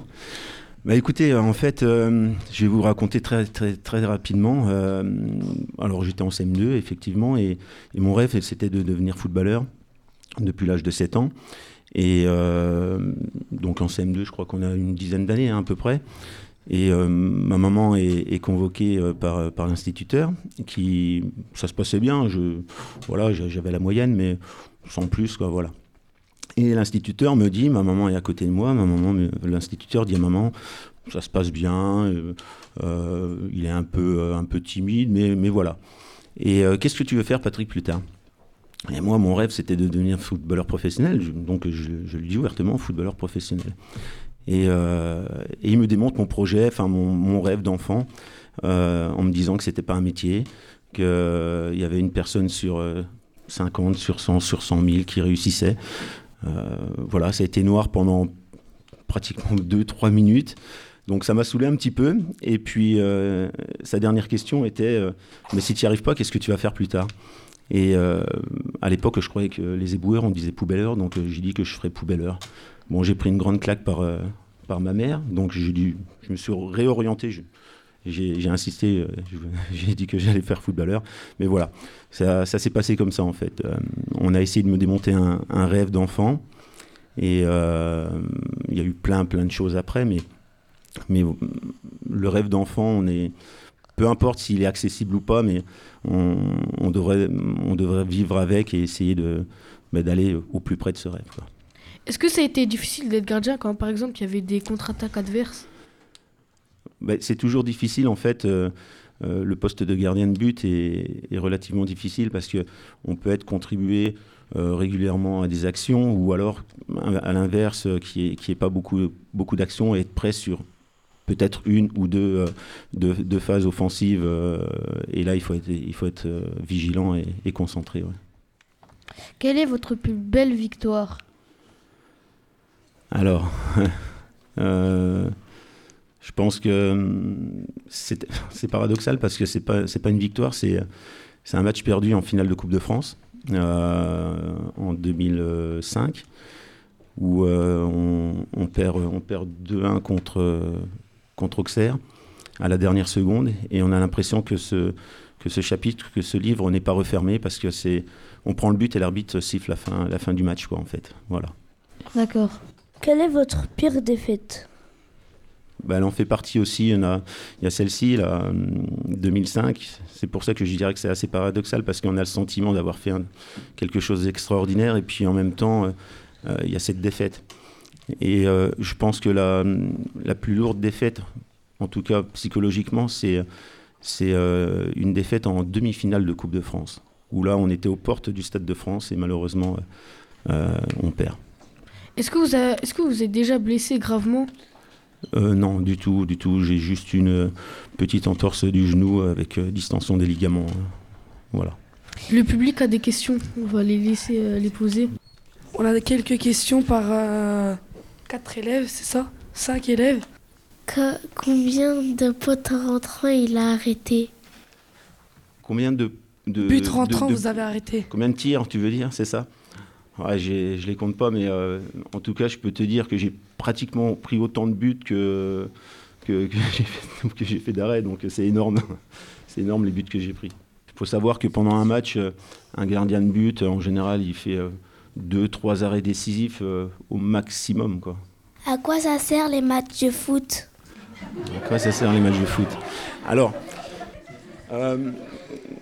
bah écoutez, en fait, euh, je vais vous raconter très très très rapidement. Euh, alors j'étais en CM2 effectivement et, et mon rêve c'était de devenir footballeur depuis l'âge de 7 ans. Et euh, donc en CM2, je crois qu'on a une dizaine d'années hein, à peu près. Et euh, ma maman est, convoquée euh, par, l'instituteur, qui ça se passait bien. Je, voilà, j'avais la moyenne, mais sans plus, quoi, voilà. Et l'instituteur me dit, ma maman est à côté de moi, ma maman, l'instituteur dit à maman, ça se passe bien, il est un peu, un peu timide, mais, mais voilà. Et qu'est-ce que tu veux faire, Patrick, plus tard? Et moi, mon rêve, c'était de devenir footballeur professionnel, donc je, le dis ouvertement, footballeur professionnel. Et, euh, il me démontre mon projet, enfin mon, rêve d'enfant. en me disant que c'était pas un métier, qu'il y avait une personne sur 50, sur 100, sur 100 000 qui réussissait. voilà, ça a été noir pendant pratiquement 2-3 minutes. Donc ça m'a saoulé un petit peu. Et puis sa dernière question était Mais si tu n'y arrives pas, qu'est-ce que tu vas faire plus tard? Et à l'époque, je croyais que les éboueurs, on disait poubelleur, donc j'ai dit que je ferais poubelleur. Bon, j'ai pris une grande claque par, par ma mère, donc j'ai dû, je me suis réorienté. j'ai insisté, j'ai dit que j'allais faire footballeur. Mais voilà, ça, ça s'est passé comme ça en fait. on a essayé de me démonter un, un rêve d'enfant. Et il y a eu plein, plein de choses après, mais mais le rêve d'enfant, on est, peu importe s'il est accessible ou pas, mais on, devrait, on devrait vivre avec et essayer de, bah, d'aller au plus près de ce rêve. Est-ce que ça a été difficile d'être gardien quand, par exemple, il y avait des contre-attaques adverses? Bah, C'est toujours difficile, en fait. Euh, euh, le poste de gardien de but est, relativement difficile parce que on peut être contribué euh, régulièrement à des actions ou alors, à l'inverse, qui n'y ait, pas beaucoup, beaucoup d'actions et être prêt sur peut-être une ou deux, euh, phases offensives. Euh, et là, il faut être, il faut être euh, vigilant et, concentré. Quelle est votre plus belle victoire? Alors, je pense que hum, c'est paradoxal parce que c'est pas pas une victoire, c'est un match perdu en finale de Coupe de France en 2005 où on, on, perd on perd 2-1 contre contre Auxerre à la dernière seconde. Et on a l'impression que ce, que ce chapitre, que ce livre n'est pas refermé parce que c'est on prend le but et l'arbitre siffle la fin, la fin du match, quoi, en fait. Voilà. D'accord. Quelle est votre pire défaite? Bah, elle en fait partie aussi. Il y, a, il y a celle-ci, là, 2005. C'est pour ça que je dirais que c'est assez paradoxal parce qu'on a le sentiment d'avoir fait quelque chose d'extraordinaire et puis en même temps, euh, euh, il y a cette défaite. Et euh, je pense que la, la, plus lourde défaite, en tout cas psychologiquement, c'est c'est euh, une défaite en demi-finale de Coupe de France, où là on était aux portes du Stade de France et malheureusement euh, on perd. Est-ce que, vous est-ce que vous êtes déjà blessé gravement? Non, du tout, du tout. J'ai juste une petite entorse du genou avec distension des ligaments. voilà. Le public a des questions, on va les laisser les poser. On a quelques questions par, Quatre élèves, c'est ça? Cinq élèves? Combien de potes rentrants il a arrêté Combien de, de buts rentrants vous avez arrêté. Combien de tirs, tu veux dire, c'est ça? Ouais, Je les compte pas, mais euh, en tout cas, je peux te dire que j'ai pratiquement pris autant de buts que, que, que j'ai fait, d'arrêt, donc c'est énorme. c'est énorme les buts que j'ai pris. Il faut savoir que pendant un match, euh, un gardien de but, en général, il fait euh, deux, trois arrêts décisifs euh, au maximum. Quoi. À quoi ça sert les matchs de foot? À quoi ça sert les matchs de foot? Alors, euh,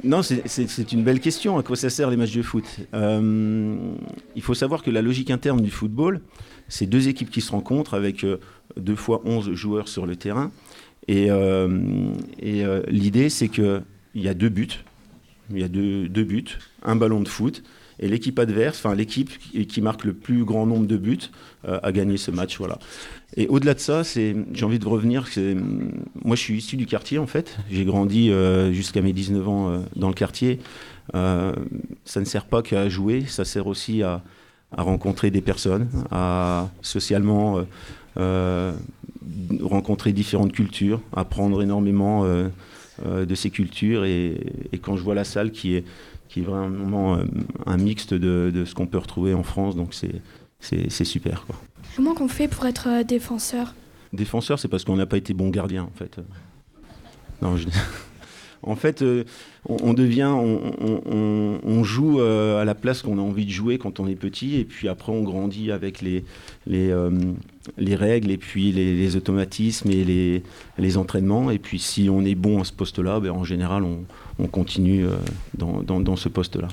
non, c'est une belle question. À quoi ça sert les matchs de foot? Euh, Il faut savoir que la logique interne du football, c'est deux équipes qui se rencontrent avec deux fois 11 joueurs sur le terrain. Et, et l'idée, c'est qu'il y a deux buts. Il y a deux, deux buts, un ballon de foot et l'équipe adverse, enfin l'équipe qui, marque le plus grand nombre de buts, euh, a gagné ce match. Voilà. Et au-delà de ça, j'ai envie de revenir. moi, je suis issu du quartier en fait. J'ai grandi euh, jusqu'à mes 19 ans euh, dans le quartier. ça ne sert pas qu'à jouer, ça sert aussi à, rencontrer des personnes, à socialement rencontrer différentes cultures, apprendre énormément de ces cultures. et, quand je vois la salle qui est qui est vraiment euh, un mixte de, de ce qu'on peut retrouver en France. Donc c'est super. Quoi. Comment qu'on fait pour être euh, défenseur? Défenseur, c'est parce qu'on n'a pas été bon gardien en fait. Non, je... en fait, euh, on, devient, on, joue à la place qu'on a envie de jouer quand on est petit, et puis après on grandit avec les, les, les règles, et puis les, automatismes et les, les entraînements. Et puis si on est bon à ce poste-là, ben, en général, on, on continue euh, dans, dans, ce poste-là.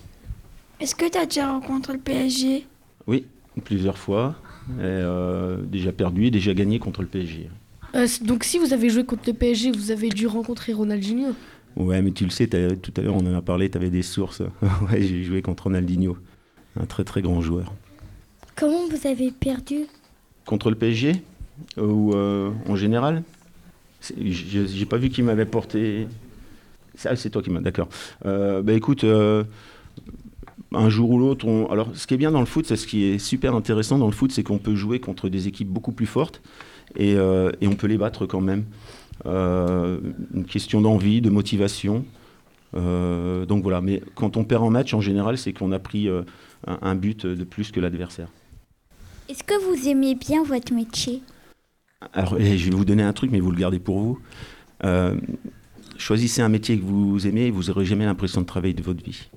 Est-ce que tu as déjà rencontré le PSG Oui, plusieurs fois. Euh, déjà perdu et déjà gagné contre le PSG. Euh, donc si vous avez joué contre le PSG, vous avez dû rencontrer Ronaldinho Ouais, mais tu le sais, tout à l'heure on en a parlé, tu avais des sources. ouais, j'ai joué contre Ronaldinho, un très très grand joueur. Comment vous avez perdu? Contre le PSG Ou en général? J'ai pas vu qui m'avait porté. Ah, c'est toi qui m'as. D'accord. Euh, bah écoute, euh, un jour ou l'autre, on... alors ce qui est bien dans le foot, c'est ce qui est super intéressant dans le foot, c'est qu'on peut jouer contre des équipes beaucoup plus fortes et, euh, et on peut les battre quand même. Une question d'envie, de motivation. donc voilà, mais quand on perd en match, en général, c'est qu'on a pris un, un but de plus que l'adversaire. Est-ce que vous aimez bien votre métier? Alors, je vais vous donner un truc, mais vous le gardez pour vous. Euh, choisissez un métier que vous aimez et vous n'aurez jamais l'impression de travailler de votre vie.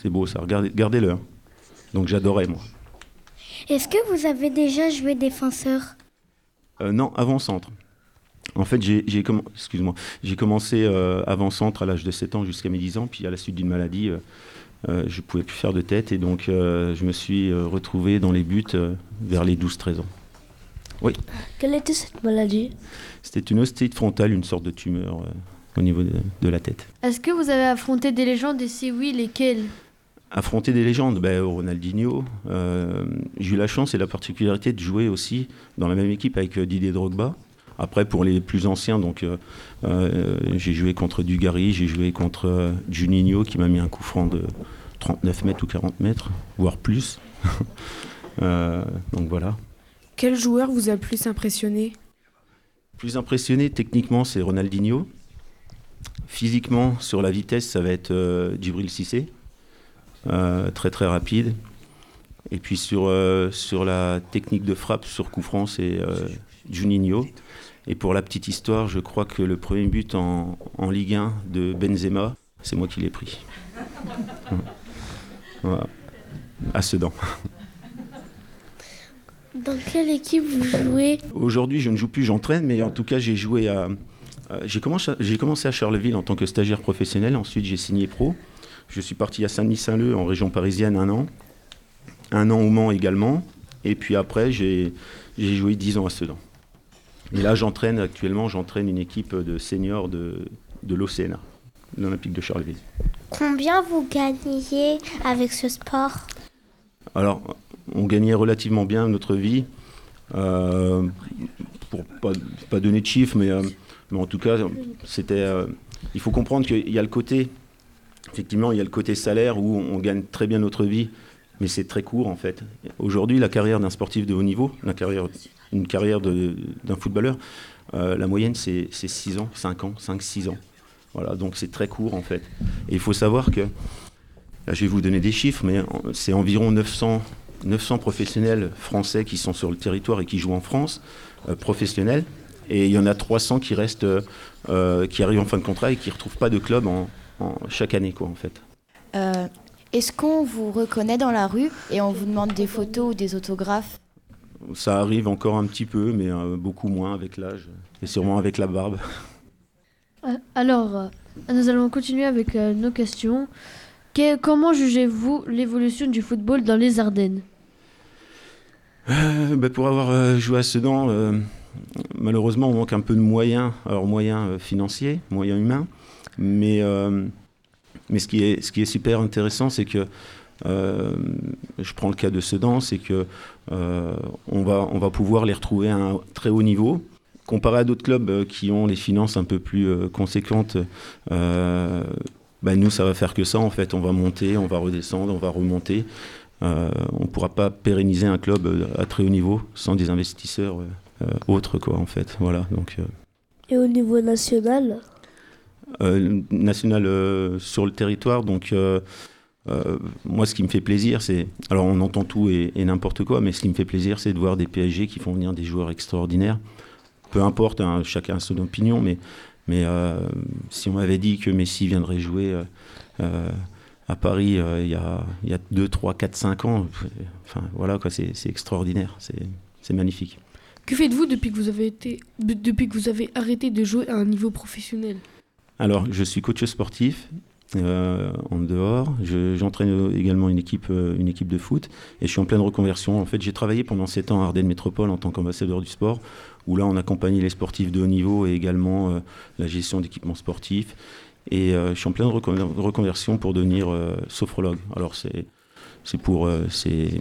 C'est beau ça, gardez-le. Hein. Donc j'adorais, moi. Est-ce que vous avez déjà joué défenseur? Euh, Non, avant-centre. En fait, j'ai commencé euh, avant-centre à l'âge de 7 ans jusqu'à mes 10 ans, puis à la suite d'une maladie, euh, je ne pouvais plus faire de tête et donc euh, je me suis euh, retrouvé dans les buts vers les 12-13 ans. Oui. Quelle était cette maladie? C'était une ostite frontale, une sorte de tumeur au niveau de, la tête. Est-ce que vous avez affronté des légendes et si oui, lesquelles? Affronter des légendes, ben, Ronaldinho. j'ai eu la chance et la particularité de jouer aussi dans la même équipe avec Didier Drogba. Après, pour les plus anciens, donc j'ai joué contre Dugarry, j'ai joué contre Juninho qui m'a mis un coup franc de 39 mètres ou 40 mètres, voire plus. Euh, donc voilà. Quel joueur vous a plus impressionné? Plus impressionné techniquement, c'est Ronaldinho. Physiquement, sur la vitesse, ça va être euh, Djibril Cissé, euh, très très rapide. Et puis sur, sur la technique de frappe, sur coup franc, c'est Juninho. Et pour la petite histoire, je crois que le premier but en, en Ligue 1 de Benzema, c'est moi qui l'ai pris. À Sedan. Dans quelle équipe vous jouez? Aujourd'hui, je ne joue plus, j'entraîne, mais en tout cas, j'ai joué à. j'ai commencé, commencé, à Charleville en tant que stagiaire professionnel. Ensuite, j'ai signé pro. Je suis parti à Saint-Denis-Saint-Leu, en région parisienne, un an. Un an au Mans également. Et puis après, j'ai joué dix ans à Sedan. Et là, j'entraîne actuellement, j'entraîne une équipe de seniors de, de l'OCNA, l'Olympique de Charleville. Combien vous gagnez avec ce sport? Alors, on gagnait relativement bien notre vie. Euh, pour pas, pas donner de chiffres, mais, euh, mais en tout cas, c'était. Euh, il faut comprendre qu'il y a le côté, effectivement, il y a le côté salaire où on gagne très bien notre vie, mais c'est très court en fait. Aujourd'hui, la carrière d'un sportif de haut niveau, une carrière d'un footballeur, la moyenne c'est 6 ans, 5 ans, 5-6 ans. Voilà, donc c'est très court en fait. Et il faut savoir que, là je vais vous donner des chiffres, mais c'est environ 900, 900 professionnels français qui sont sur le territoire et qui jouent en France, euh, professionnels. Et il y en a 300 qui restent, euh, qui arrivent en fin de contrat et qui ne retrouvent pas de club chaque année, quoi, en fait. Euh, est-ce qu'on vous reconnaît dans la rue et on vous demande des photos ou des autographes? Ça arrive encore un petit peu, mais beaucoup moins avec l'âge et sûrement avec la barbe. Euh, alors, euh, nous allons continuer avec euh, nos questions. comment jugez-vous l'évolution du football dans les Ardennes? Bah, Pour avoir joué à Sedan, malheureusement, on manque un peu de moyens, alors moyens financiers, moyens humains, mais, mais ce, qui est, super intéressant, c'est que je prends le cas de Sedan, c'est que on, va, on va pouvoir les retrouver à un très haut niveau comparé à d'autres clubs euh, qui ont les finances un peu plus euh, conséquentes, euh, bah, nous, ça va faire que ça, en fait. On va monter, on va redescendre, on va remonter. on ne pourra pas pérenniser un club à très haut niveau sans des investisseurs autres, quoi, en fait. Voilà, donc, Et au niveau national National sur le territoire, donc... moi, ce qui me fait plaisir, c'est. Alors, on entend tout et, n'importe quoi, mais ce qui me fait plaisir, c'est de voir des PSG qui font venir des joueurs extraordinaires peu importe, hein, chacun a son opinion, mais, euh, si on m'avait dit que Messi viendrait jouer euh, euh, à Paris il, y a, il y a 2, 3, 4, 5 ans, enfin voilà, c'est, extraordinaire, c'est, magnifique. Que faites-vous depuis depuis que vous avez arrêté de jouer à un niveau professionnel? Alors, je suis coach sportif en dehors. j'entraîne également une équipe, une équipe de foot et je suis en pleine reconversion. En fait, j'ai travaillé pendant 7 ans à Ardennes Métropole en tant qu'ambassadeur du sport où là on accompagne les sportifs de haut niveau et également euh, la gestion d'équipements sportifs. Et euh, je suis en pleine reconversion pour devenir euh, sophrologue. Alors c'est pour c'est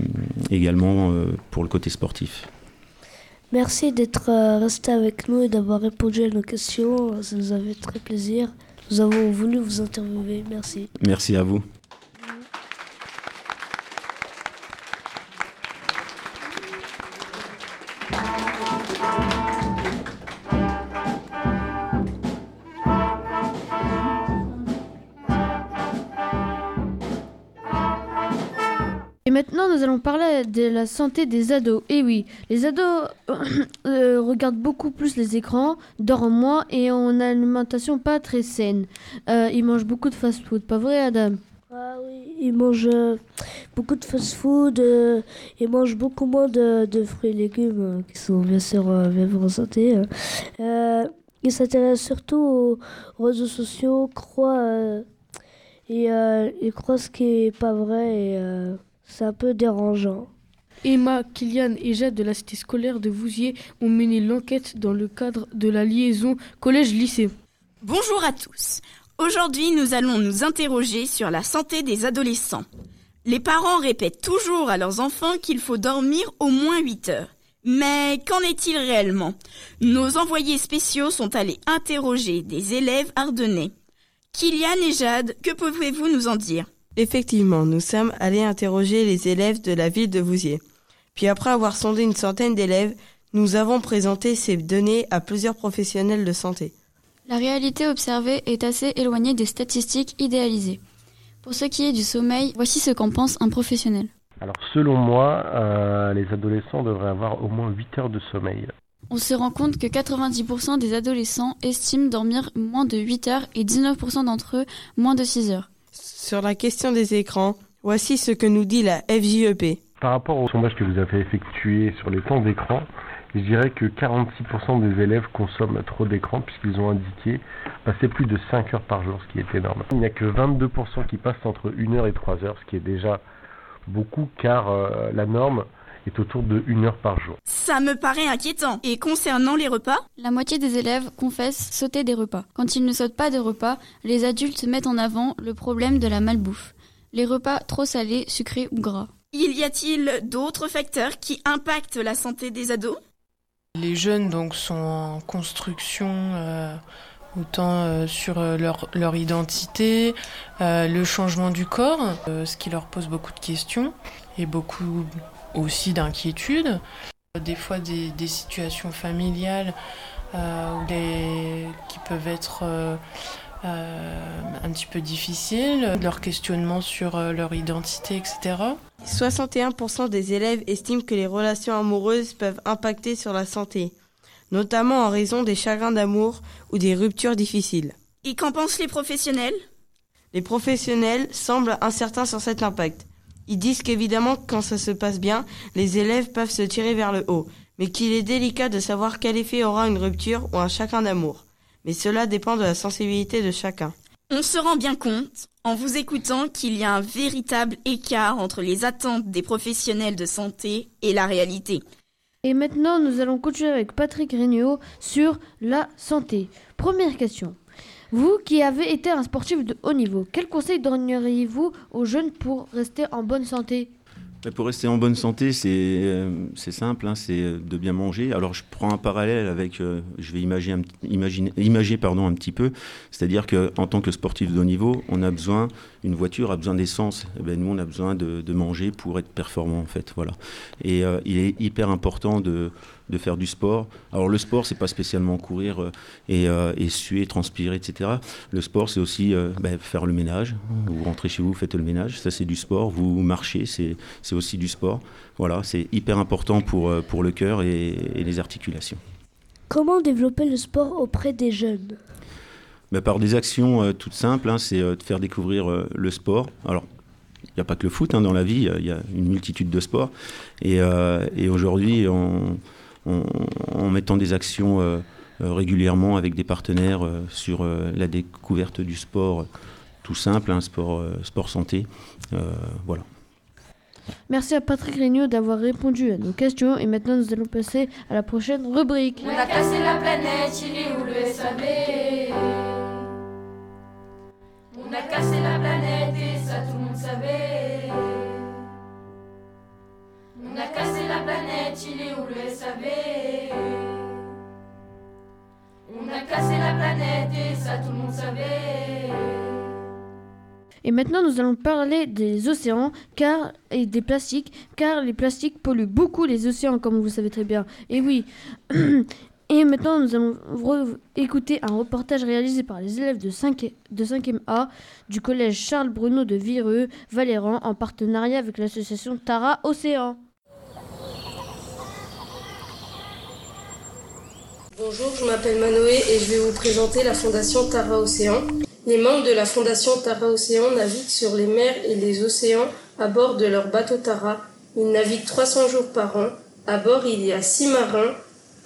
également pour le côté sportif. Merci d'être euh, resté avec nous et d'avoir répondu à nos questions. Ça nous a fait très plaisir. Nous avons voulu vous interviewer. Merci. Merci à vous. Maintenant, nous allons parler de la santé des ados. Et oui, les ados euh, regardent beaucoup plus les écrans, dorment moins et ont une alimentation pas très saine. Euh, ils mangent beaucoup de fast-food, pas vrai, Adam? Ah oui, ils mangent euh, beaucoup de fast-food, ils mangent beaucoup moins de, fruits et légumes qui sont bien sûr bien la santé. hein. Ils s'intéressent surtout aux réseaux sociaux, croient, et, croient ce qui est pas vrai et c'est un peu dérangeant. Emma, Kylian et Jade de la cité scolaire de Vouziers ont mené l'enquête dans le cadre de la liaison collège-lycée. Bonjour à tous. Aujourd'hui, nous allons nous interroger sur la santé des adolescents. Les parents répètent toujours à leurs enfants qu'il faut dormir au moins 8 heures. Mais qu'en est-il réellement? Nos envoyés spéciaux sont allés interroger des élèves ardennais. Kylian et Jade, que pouvez-vous nous en dire? Effectivement, nous sommes allés interroger les élèves de la ville de Vouziers. Puis après avoir sondé une centaine d'élèves, nous avons présenté ces données à plusieurs professionnels de santé. La réalité observée est assez éloignée des statistiques idéalisées. Pour ce qui est du sommeil, voici ce qu'en pense un professionnel. Alors selon moi, euh, les adolescents devraient avoir au moins 8 heures de sommeil. On se rend compte que 90% des adolescents estiment dormir moins de 8 heures et 19% d'entre eux moins de 6 heures. Sur la question des écrans, voici ce que nous dit la FJEP. Par rapport au sondage que vous avez effectué sur les temps d'écran, je dirais que 46% des élèves consomment trop d'écran puisqu'ils ont indiqué passer plus de 5 heures par jour, ce qui est énorme. Il n'y a que 22% qui passent entre 1 heure et 3 heures, ce qui est déjà beaucoup car euh, la norme est autour de 1 heure par jour. Ça me paraît inquiétant. Et concernant les repas? La moitié des élèves confessent sauter des repas. Quand ils ne sautent pas des repas, les adultes mettent en avant le problème de la malbouffe. Les repas trop salés, sucrés ou gras. Il y a-t-il d'autres facteurs qui impactent la santé des ados? Les jeunes donc sont en construction euh, autant euh, sur euh, leur, leur identité, euh, le changement du corps, euh, ce qui leur pose beaucoup de questions et beaucoup aussi d'inquiétudes. Des fois des, des situations familiales euh, ou des, qui peuvent être euh, euh, un petit peu difficiles, leur questionnement sur euh, leur identité, etc. 61% des élèves estiment que les relations amoureuses peuvent impacter sur la santé, notamment en raison des chagrins d'amour ou des ruptures difficiles. Et qu'en pensent les professionnels? Les professionnels semblent incertains sur cet impact. Ils disent qu'évidemment, quand ça se passe bien, les élèves peuvent se tirer vers le haut, mais qu'il est délicat de savoir quel effet aura une rupture ou un chagrin d'amour. Mais cela dépend de la sensibilité de chacun. On se rend bien compte, en vous écoutant, qu'il y a un véritable écart entre les attentes des professionnels de santé et la réalité. Et maintenant, nous allons continuer avec Patrick Regnault sur la santé. Première question. Vous qui avez été un sportif de haut niveau, quel conseil donneriez-vous aux jeunes pour rester en bonne santé? Pour rester en bonne santé, c'est euh, simple, hein, c'est euh, de bien manger. Alors je prends un parallèle avec, euh, je vais imaginer, imaginer, imager pardon, un petit peu, c'est-à-dire qu'en tant que sportif de haut niveau, on a besoin, une voiture a besoin d'essence. Eh ben, nous, on a besoin de, de manger pour être performant en fait. Voilà. Et euh, il est hyper important de, de faire du sport. Alors le sport, c'est pas spécialement courir euh, et, euh, et suer, transpirer, etc. Le sport, c'est aussi euh, ben, faire le ménage. Vous rentrez chez vous, faites le ménage, ça c'est du sport. Vous marchez, c'est aussi du sport. Voilà, c'est hyper important pour, pour le cœur et, et les articulations. Comment développer le sport auprès des jeunes? Ben, par des actions euh, toutes simples, hein, c'est euh, de faire découvrir euh, le sport. Alors, il n'y a pas que le foot hein, dans la vie, il y a une multitude de sports. Et, et aujourd'hui, en, en- en mettant des actions euh, euh, régulièrement avec des partenaires euh, sur euh, la découverte du sport tout simple, un sport, euh, sport santé, euh, voilà. Merci à Patrick Regnault d'avoir répondu à nos questions et maintenant nous allons passer à la prochaine rubrique. On a cassé la planète, il est où le SAV On a cassé la planète et ça tout le monde savait. On a cassé la planète, il est où le SAV On a cassé la planète et ça tout le monde savait. Et maintenant, nous allons parler des océans car, et des plastiques, car les plastiques polluent beaucoup les océans, comme vous savez très bien. Et oui. Et maintenant, nous allons écouter un reportage réalisé par les élèves de, 5e A du collège Charles Bruno de Vireux, Valéran, en partenariat avec l'association Tara Océan. Bonjour, je m'appelle Manoé et je vais vous présenter la fondation Tara Océan. Les membres de la fondation Tara Océan naviguent sur les mers et les océans à bord de leur bateau Tara. Ils naviguent 300 jours par an. À bord, il y a 6 marins,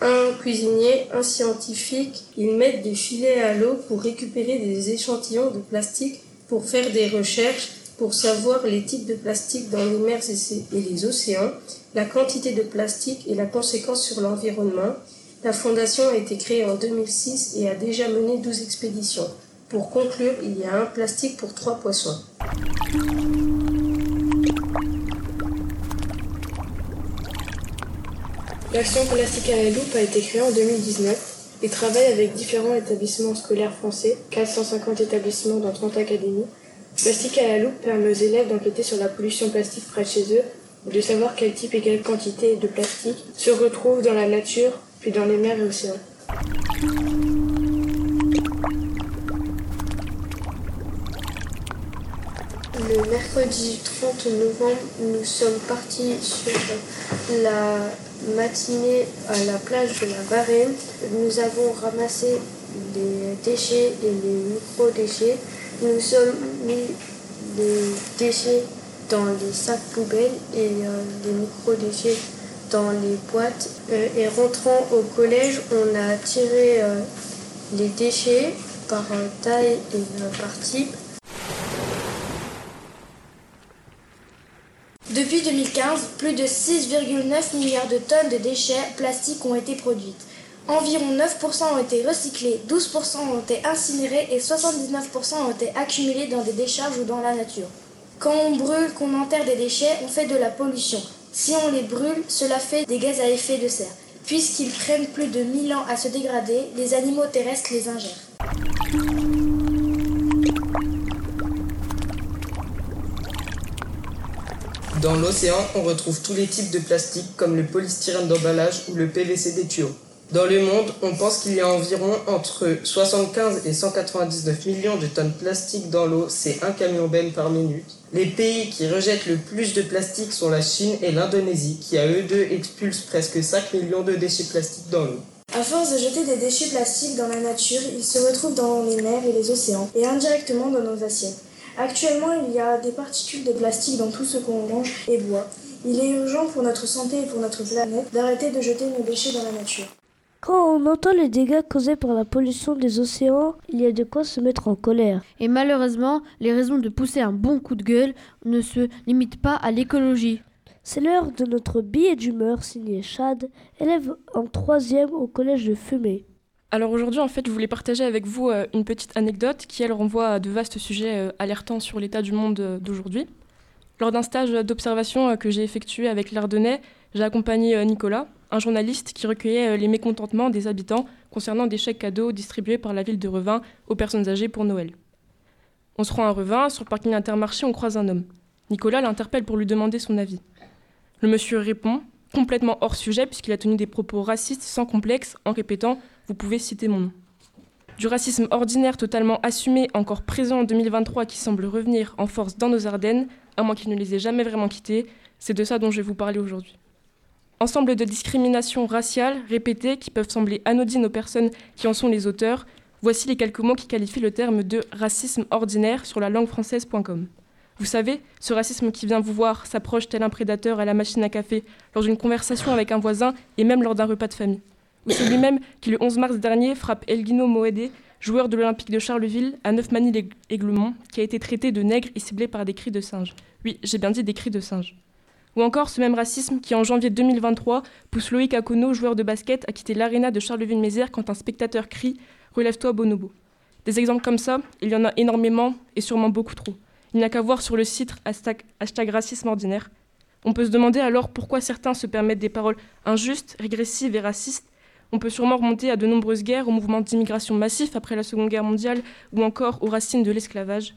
un cuisinier, un scientifique. Ils mettent des filets à l'eau pour récupérer des échantillons de plastique pour faire des recherches pour savoir les types de plastique dans les mers et les océans, la quantité de plastique et la conséquence sur l'environnement. La fondation a été créée en 2006 et a déjà mené 12 expéditions. Pour conclure, il y a un plastique pour trois poissons. L'action Plastique à la loupe a été créée en 2019 et travaille avec différents établissements scolaires français, 450 établissements dans 30 académies. Plastique à la loupe permet aux élèves d'enquêter sur la pollution plastique près de chez eux, de savoir quel type et quelle quantité de plastique se retrouve dans la nature, puis dans les mers et océans. Le mercredi 30 novembre, nous sommes partis sur la matinée à la plage de la Varenne. Nous avons ramassé les déchets et les micro-déchets. Nous sommes mis les déchets dans les sacs poubelles et euh, les micro-déchets dans les boîtes. Euh, et rentrant au collège, on a tiré euh, les déchets par taille et par type. Depuis 2015, plus de 6,9 milliards de tonnes de déchets plastiques ont été produites. Environ 9% ont été recyclés, 12% ont été incinérés et 79% ont été accumulés dans des décharges ou dans la nature. Quand on brûle, qu'on enterre des déchets, on fait de la pollution. Si on les brûle, cela fait des gaz à effet de serre. Puisqu'ils prennent plus de 1000 ans à se dégrader, les animaux terrestres les ingèrent. Dans l'océan, on retrouve tous les types de plastique comme le polystyrène d'emballage ou le PVC des tuyaux. Dans le monde, on pense qu'il y a environ entre 75 et 199 millions de tonnes de plastique dans l'eau, c'est un camion benne par minute. Les pays qui rejettent le plus de plastique sont la Chine et l'Indonésie, qui à eux deux expulsent presque 5 millions de déchets plastiques dans l'eau. À force de jeter des déchets plastiques dans la nature, ils se retrouvent dans les mers et les océans, et indirectement dans nos assiettes. Actuellement, il y a des particules de plastique dans tout ce qu'on mange et boit. Il est urgent pour notre santé et pour notre planète d'arrêter de jeter nos déchets dans la nature. Quand on entend les dégâts causés par la pollution des océans, il y a de quoi se mettre en colère. Et malheureusement, les raisons de pousser un bon coup de gueule ne se limitent pas à l'écologie. C'est l'heure de notre billet d'humeur signé Chad, élève en troisième au collège de Fumée. Alors aujourd'hui, en fait, je voulais partager avec vous euh, une petite anecdote qui, elle, renvoie à de vastes sujets euh, alertants sur l'état du monde euh, d'aujourd'hui. Lors d'un stage d'observation que j'ai effectué avec l'Ardennais, j'ai accompagné Nicolas, un journaliste qui recueillait les mécontentements des habitants concernant des chèques cadeaux distribués par la ville de Revin aux personnes âgées pour Noël. On se rend à Revin, sur le parking intermarché, on croise un homme. Nicolas l'interpelle pour lui demander son avis. Le monsieur répond, complètement hors sujet, puisqu'il a tenu des propos racistes sans complexe, en répétant vous pouvez citer mon nom. Du racisme ordinaire totalement assumé, encore présent en 2023, qui semble revenir en force dans nos Ardennes, à moins qu'il ne les ait jamais vraiment quittés, c'est de ça dont je vais vous parler aujourd'hui. Ensemble de discriminations raciales répétées qui peuvent sembler anodines aux personnes qui en sont les auteurs, voici les quelques mots qui qualifient le terme de racisme ordinaire sur la langue française.com. Vous savez, ce racisme qui vient vous voir s'approche tel un prédateur à la machine à café, lors d'une conversation avec un voisin et même lors d'un repas de famille ou celui-même qui, le 11 mars dernier, frappe Elguino Moedé, joueur de l'Olympique de Charleville, à Neufmanie-l'Aiglemont, qui a été traité de nègre et ciblé par des cris de singe. Oui, j'ai bien dit des cris de singe. Ou encore ce même racisme qui, en janvier 2023, pousse Loïc Akono, joueur de basket, à quitter l'aréna de Charleville-Mézières quand un spectateur crie Relève-toi, Bonobo. Des exemples comme ça, il y en a énormément et sûrement beaucoup trop. Il n'y a qu'à voir sur le site hashtag, hashtag racisme ordinaire. On peut se demander alors pourquoi certains se permettent des paroles injustes, régressives et racistes on peut sûrement remonter à de nombreuses guerres, aux mouvements d'immigration massifs après la Seconde Guerre mondiale ou encore aux racines de l'esclavage.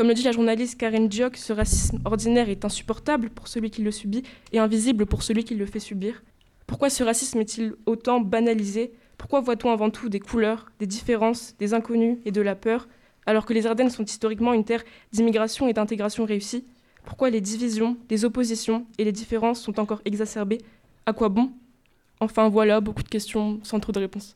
Comme le dit la journaliste Karen Diok, ce racisme ordinaire est insupportable pour celui qui le subit et invisible pour celui qui le fait subir. Pourquoi ce racisme est-il autant banalisé? Pourquoi voit-on avant tout des couleurs, des différences, des inconnus et de la peur, alors que les Ardennes sont historiquement une terre d'immigration et d'intégration réussie? Pourquoi les divisions, les oppositions et les différences sont encore exacerbées? À quoi bon? Enfin voilà, beaucoup de questions sans trop de réponses.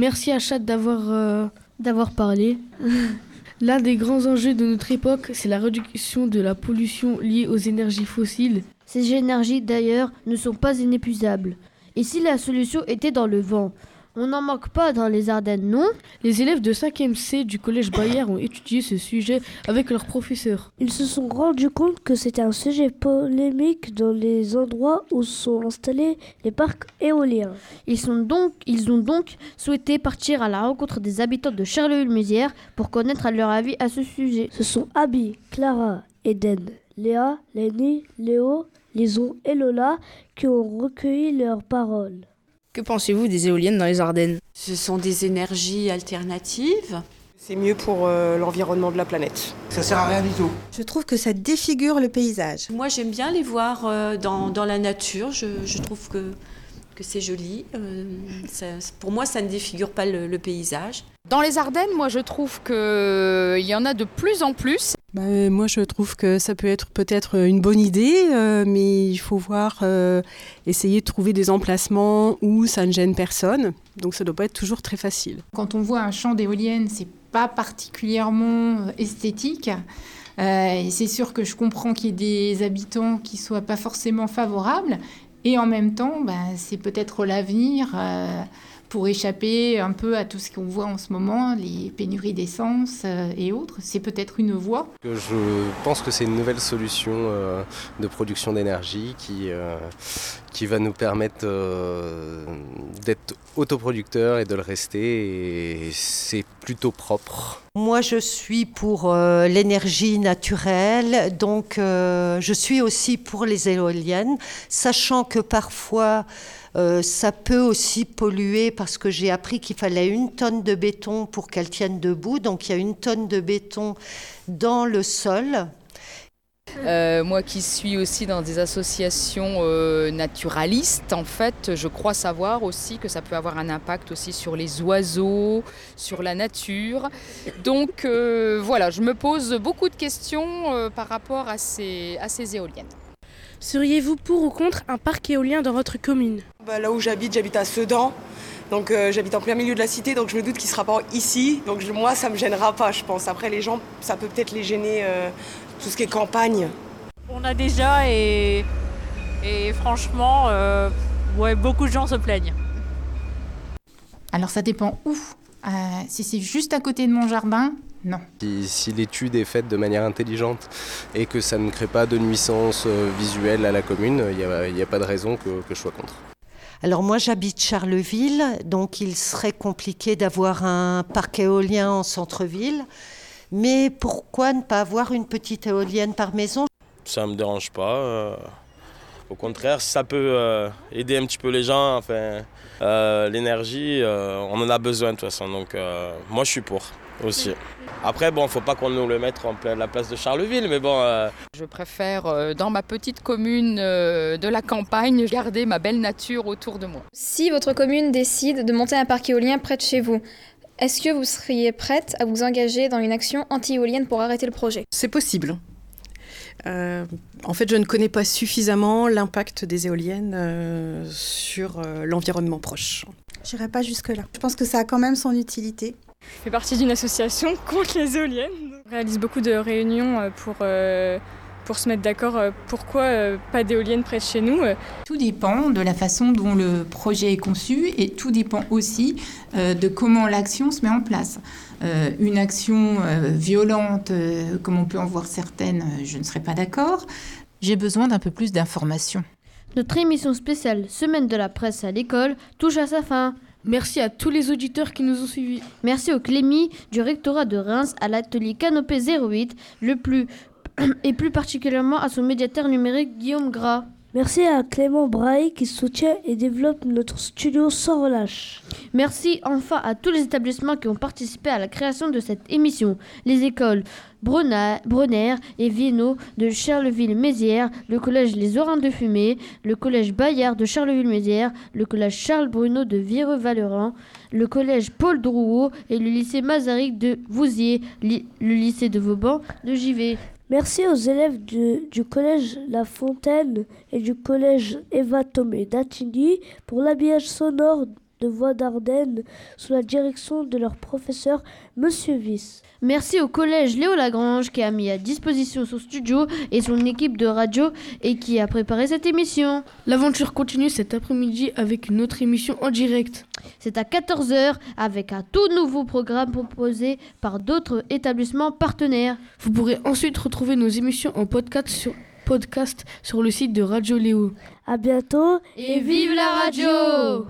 Merci à Chad d'avoir euh, d'avoir parlé. L'un des grands enjeux de notre époque, c'est la réduction de la pollution liée aux énergies fossiles. Ces énergies, d'ailleurs, ne sont pas inépuisables. Et si la solution était dans le vent on n'en manque pas dans les Ardennes, non Les élèves de 5e C du collège Bayer ont étudié ce sujet avec leurs professeurs. Ils se sont rendus compte que c'était un sujet polémique dans les endroits où sont installés les parcs éoliens. Ils, sont donc, ils ont donc souhaité partir à la rencontre des habitants de Charleville-Mézières pour connaître leur avis à ce sujet. Ce sont Abby, Clara, Eden, Léa, Lenny, Léo, Lison et Lola qui ont recueilli leurs paroles. Que pensez-vous des éoliennes dans les Ardennes? Ce sont des énergies alternatives. C'est mieux pour euh, l'environnement de la planète. Ça sert à rien du tout. Je trouve que ça défigure le paysage. Moi, j'aime bien les voir euh, dans, dans, la nature. Je, je trouve que, que c'est joli. Euh, ça, pour moi, ça ne défigure pas le, le paysage. Dans les Ardennes, moi, je trouve qu'il y en a de plus en plus. Bah, moi, je trouve que ça peut être peut-être une bonne idée, euh, mais il faut voir, euh, essayer de trouver des emplacements où ça ne gêne personne. Donc, ça ne doit pas être toujours très facile. Quand on voit un champ d'éoliennes, c'est pas particulièrement esthétique. Euh, et c'est sûr que je comprends qu'il y ait des habitants qui soient pas forcément favorables. Et en même temps, bah, c'est peut-être l'avenir pour échapper un peu à tout ce qu'on voit en ce moment, les pénuries d'essence euh, et autres. C'est peut-être une voie. Je pense que c'est une nouvelle solution euh, de production d'énergie qui, euh, qui va nous permettre d'être autoproducteurs et de le rester. Et c'est plutôt propre. Moi, je suis pour l'énergie naturelle, donc je suis aussi pour les éoliennes, sachant que parfois euh, ça peut aussi polluer parce que j'ai appris qu'il fallait une tonne de béton pour qu'elle tienne debout. Donc il y a une tonne de béton dans le sol. Euh, moi qui suis aussi dans des associations euh, naturalistes, en fait, je crois savoir aussi que ça peut avoir un impact aussi sur les oiseaux, sur la nature. Donc voilà, je me pose beaucoup de questions par rapport à ces éoliennes. Seriez-vous pour ou contre un parc éolien dans votre commune bah, Là où j'habite, j'habite à Sedan. Donc euh, j'habite en plein milieu de la cité, donc je me doute qu'il ne sera pas ici. Donc je, moi, ça ne me gênera pas, je pense. Après, les gens, ça peut peut-être les gêner, euh, tout ce qui est campagne. On a déjà et, et franchement, euh, ouais, beaucoup de gens se plaignent. Alors ça dépend où. Euh, si c'est juste à côté de mon jardin, non. Si, si l'étude est faite de manière intelligente et que ça ne crée pas de nuisance euh, visuelle à la commune, il n'y a, a, pas de raison que, que je sois contre. Alors moi j'habite Charleville, donc il serait compliqué d'avoir un parc éolien en centre-ville. Mais pourquoi ne pas avoir une petite éolienne par maison? Ça ne me dérange pas. Euh, au contraire, ça peut euh, aider un petit peu les gens. Enfin, euh, L'énergie, on en a besoin de toute façon. Donc moi je suis pour aussi. Après, bon, faut pas qu'on nous le mette en plein la place de Charleville, mais bon. Euh... Je préfère, euh, dans ma petite commune euh, de la campagne, garder ma belle nature autour de moi. Si votre commune décide de monter un parc éolien près de chez vous, est-ce que vous seriez prête à vous engager dans une action anti-éolienne pour arrêter le projet? C'est possible. Euh, en fait, je ne connais pas suffisamment l'impact des éoliennes euh, sur euh, l'environnement proche. J'irai pas jusque-là. Je pense que ça a quand même son utilité. Je fais partie d'une association contre les éoliennes. On réalise beaucoup de réunions pour, euh, pour se mettre d'accord pourquoi euh, pas d'éoliennes près de chez nous. Tout dépend de la façon dont le projet est conçu et tout dépend aussi euh, de comment l'action se met en place. Euh, une action violente, comme on peut en voir certaines, je ne serais pas d'accord. J'ai besoin d'un peu plus d'informations. Notre émission spéciale Semaine de la presse à l'école touche à sa fin. Merci à tous les auditeurs qui nous ont suivis. Merci au Clémy du rectorat de Reims, à l'atelier Canopé 08, le et plus particulièrement à son médiateur numérique Guillaume Gras. Merci à Clément Braille qui soutient et développe notre studio sans relâche. Merci enfin à tous les établissements qui ont participé à la création de cette émission. Les écoles Bronner et Vienno de Charleville-Mézières, le collège Les Orins de Fumée, le collège Bayard de Charleville-Mézières, le collège Charles Bruno de Vireux-Valeran, le collège Paul Drouot et le lycée Mazaric de Vouziers, le lycée de Vauban de Givet. Merci aux élèves du, collège La Fontaine et du collège Eva Tomé d'Attigny pour l'habillage sonore de Voix d'Ardennes sous la direction de leur professeur Monsieur Viss. Merci au collège Léo Lagrange qui a mis à disposition son studio et son équipe de radio et qui a préparé cette émission. L'aventure continue cet après-midi avec une autre émission en direct. C'est à 14h avec un tout nouveau programme proposé par d'autres établissements partenaires. Vous pourrez ensuite retrouver nos émissions en podcast sur, podcast sur le site de Radio Léo. À bientôt et vive la radio